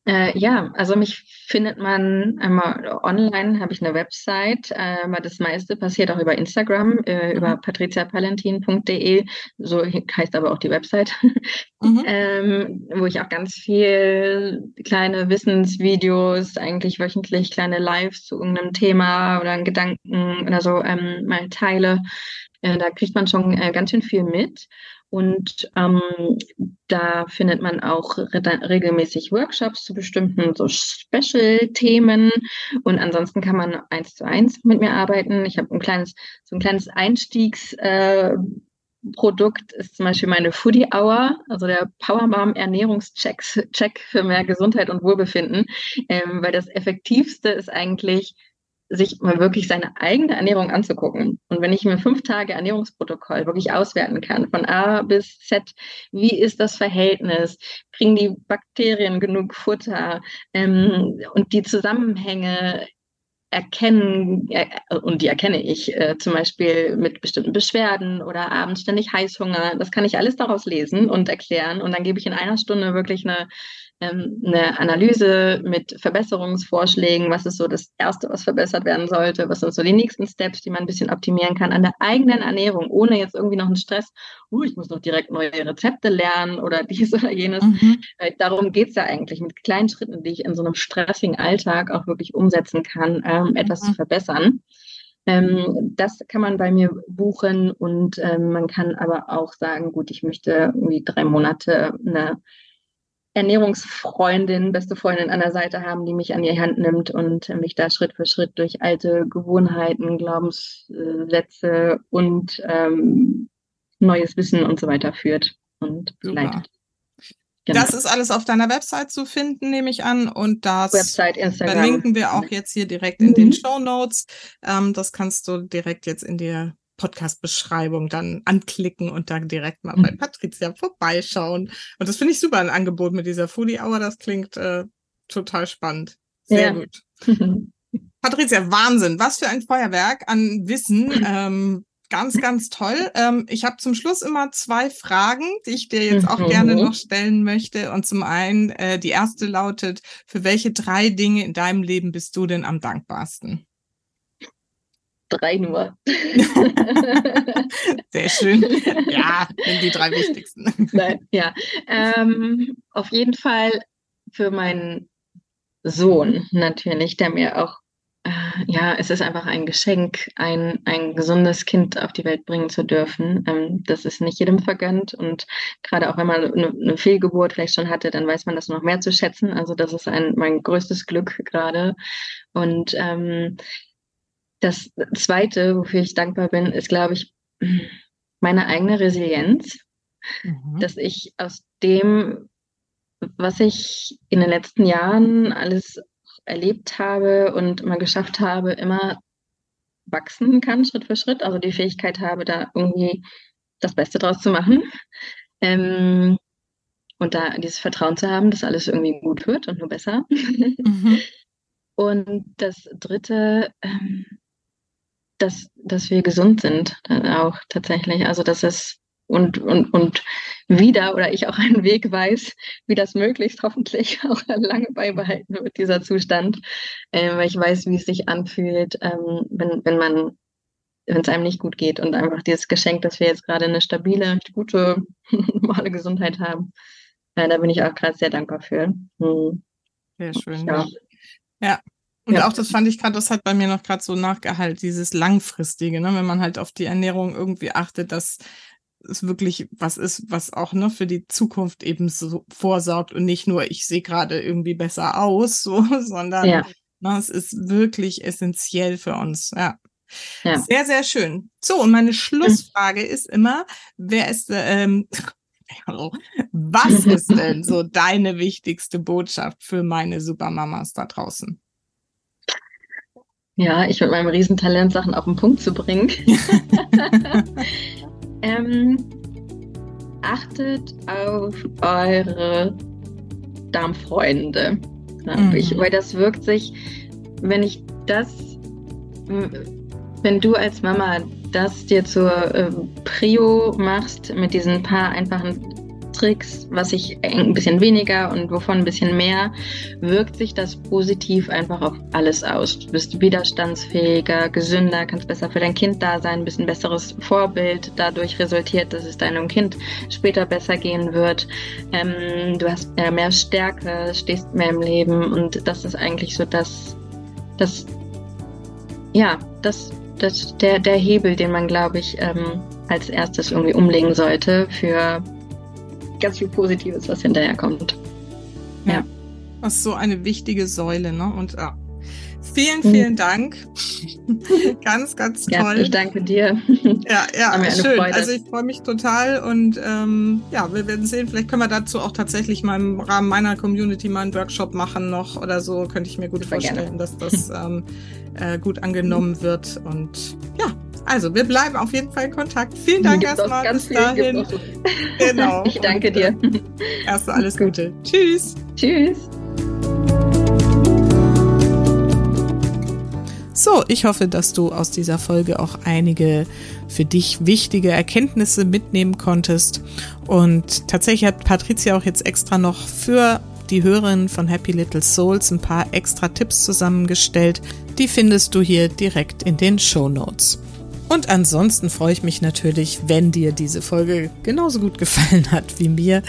Äh, ja, also mich findet man einmal online, habe ich eine Website, äh, aber das meiste passiert auch über Instagram, äh, mhm. über patriziapalentin.de, so heißt aber auch die Website, mhm. ähm, wo ich auch ganz viel kleine Wissensvideos, eigentlich wöchentlich kleine Lives zu irgendeinem Thema oder Gedanken oder so ähm, mal teile. Äh, da kriegt man schon äh, ganz schön viel mit. Und ähm, da findet man auch re regelmäßig Workshops zu bestimmten so Special-Themen. Und ansonsten kann man eins zu eins mit mir arbeiten. Ich habe ein kleines, so ein kleines Einstiegs- äh, Produkt ist zum Beispiel meine Foodie Hour, also der Powermom Ernährungscheck Check für mehr Gesundheit und Wohlbefinden, ähm, weil das Effektivste ist eigentlich sich mal wirklich seine eigene Ernährung anzugucken. Und wenn ich mir fünf Tage Ernährungsprotokoll wirklich auswerten kann, von A bis Z, wie ist das Verhältnis? Kriegen die Bakterien genug Futter? Ähm, und die Zusammenhänge erkennen, äh, und die erkenne ich äh, zum Beispiel mit bestimmten Beschwerden oder abends ständig Heißhunger. Das kann ich alles daraus lesen und erklären. Und dann gebe ich in einer Stunde wirklich eine ähm, eine Analyse mit Verbesserungsvorschlägen, was ist so das Erste, was verbessert werden sollte, was sind so die nächsten Steps, die man ein bisschen optimieren kann an der eigenen Ernährung, ohne jetzt irgendwie noch einen Stress, uh, ich muss noch direkt neue Rezepte lernen oder dies oder jenes. Mhm. Äh, darum geht es ja eigentlich, mit kleinen Schritten, die ich in so einem stressigen Alltag auch wirklich umsetzen kann, ähm, etwas mhm. zu verbessern. Ähm, das kann man bei mir buchen und ähm, man kann aber auch sagen, gut, ich möchte irgendwie drei Monate eine Ernährungsfreundin, beste Freundin an der Seite haben, die mich an die Hand nimmt und mich da Schritt für Schritt durch alte Gewohnheiten, Glaubenssätze und ähm, neues Wissen und so weiter führt und leitet. Genau. Das ist alles auf deiner Website zu finden, nehme ich an. Und das Website, verlinken wir auch jetzt hier direkt in mhm. den Show Notes. Ähm, das kannst du direkt jetzt in der Podcast-Beschreibung dann anklicken und dann direkt mal bei mhm. Patricia vorbeischauen. Und das finde ich super, ein Angebot mit dieser Foodie Hour. Das klingt äh, total spannend. Sehr ja. gut. Patricia, Wahnsinn. Was für ein Feuerwerk an Wissen. Ähm, ganz, ganz toll. Ähm, ich habe zum Schluss immer zwei Fragen, die ich dir jetzt auch mhm. gerne noch stellen möchte. Und zum einen, äh, die erste lautet, für welche drei Dinge in deinem Leben bist du denn am dankbarsten? Drei nur. Sehr schön. Ja, die drei wichtigsten. Nein, ja. Ähm, auf jeden Fall für meinen Sohn natürlich, der mir auch, äh, ja, es ist einfach ein Geschenk, ein, ein gesundes Kind auf die Welt bringen zu dürfen. Ähm, das ist nicht jedem vergönnt und gerade auch wenn man eine, eine Fehlgeburt vielleicht schon hatte, dann weiß man das noch mehr zu schätzen. Also das ist ein, mein größtes Glück gerade. Und ähm, das Zweite, wofür ich dankbar bin, ist, glaube ich, meine eigene Resilienz, mhm. dass ich aus dem, was ich in den letzten Jahren alles erlebt habe und mal geschafft habe, immer wachsen kann, Schritt für Schritt. Also die Fähigkeit habe, da irgendwie das Beste draus zu machen. Ähm, und da dieses Vertrauen zu haben, dass alles irgendwie gut wird und nur besser. Mhm. Und das Dritte, ähm, dass, dass wir gesund sind, dann auch tatsächlich. Also, dass es und, und, und wieder oder ich auch einen Weg weiß, wie das möglichst hoffentlich auch lange beibehalten wird, dieser Zustand, äh, weil ich weiß, wie es sich anfühlt, ähm, wenn, wenn man wenn es einem nicht gut geht und einfach dieses Geschenk, dass wir jetzt gerade eine stabile, gute, normale Gesundheit haben. Äh, da bin ich auch gerade sehr dankbar für. Hm. Sehr schön. Ja. ja. Und ja. auch das fand ich gerade, das hat bei mir noch gerade so nachgehalten, dieses langfristige, ne? wenn man halt auf die Ernährung irgendwie achtet, dass es wirklich was ist, was auch ne, für die Zukunft eben so vorsorgt und nicht nur, ich sehe gerade irgendwie besser aus, so, sondern ja. ne, es ist wirklich essentiell für uns. Ja. ja. Sehr, sehr schön. So, und meine Schlussfrage ist immer, wer ist, ähm, was ist denn so deine wichtigste Botschaft für meine Supermamas da draußen? Ja, ich mit meinem Riesentalent, Sachen auf den Punkt zu bringen. Ähm, achtet auf eure Darmfreunde, mhm. ich, weil das wirkt sich, wenn ich das, wenn du als Mama das dir zur äh, Prio machst mit diesen paar einfachen Tricks, was ich ein bisschen weniger und wovon ein bisschen mehr, wirkt sich das positiv einfach auf alles aus. Du bist widerstandsfähiger, gesünder, kannst besser für dein Kind da sein, bist ein besseres Vorbild. Dadurch resultiert, dass es deinem Kind später besser gehen wird. Ähm, du hast mehr Stärke, stehst mehr im Leben und das ist eigentlich so das, das, ja, das, das, der, der Hebel, den man, glaube ich, ähm, als erstes irgendwie umlegen sollte für ganz viel Positives, was hinterher kommt. Ja. ja. Das ist so eine wichtige Säule, ne? Und ja. Vielen, vielen mhm. Dank. ganz, ganz toll. Ja, ich danke dir. Ja, ja, schön. Freude. Also ich freue mich total und ähm, ja, wir werden sehen. Vielleicht können wir dazu auch tatsächlich mal im Rahmen meiner Community mal einen Workshop machen noch oder so. Könnte ich mir gut Super vorstellen, gerne. dass das ähm, äh, gut angenommen wird. Und ja, also, wir bleiben auf jeden Fall in Kontakt. Vielen Dank erstmal. Ganz bis dahin. Genau. Ich danke Und, dir. Erstmal alles Gute. Tschüss. Tschüss. So, ich hoffe, dass du aus dieser Folge auch einige für dich wichtige Erkenntnisse mitnehmen konntest. Und tatsächlich hat Patricia auch jetzt extra noch für die Hörerin von Happy Little Souls ein paar extra Tipps zusammengestellt. Die findest du hier direkt in den Show Notes. Und ansonsten freue ich mich natürlich, wenn dir diese Folge genauso gut gefallen hat wie mir,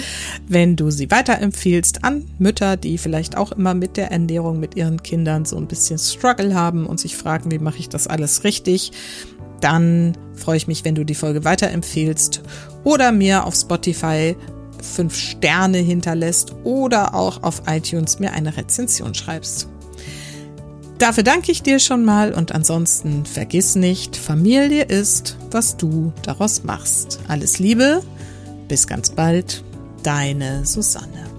wenn du sie weiterempfiehlst an Mütter, die vielleicht auch immer mit der Ernährung mit ihren Kindern so ein bisschen Struggle haben und sich fragen, wie mache ich das alles richtig. Dann freue ich mich, wenn du die Folge weiterempfiehlst oder mir auf Spotify fünf Sterne hinterlässt oder auch auf iTunes mir eine Rezension schreibst. Dafür danke ich dir schon mal und ansonsten vergiss nicht, Familie ist, was du daraus machst. Alles Liebe, bis ganz bald, deine Susanne.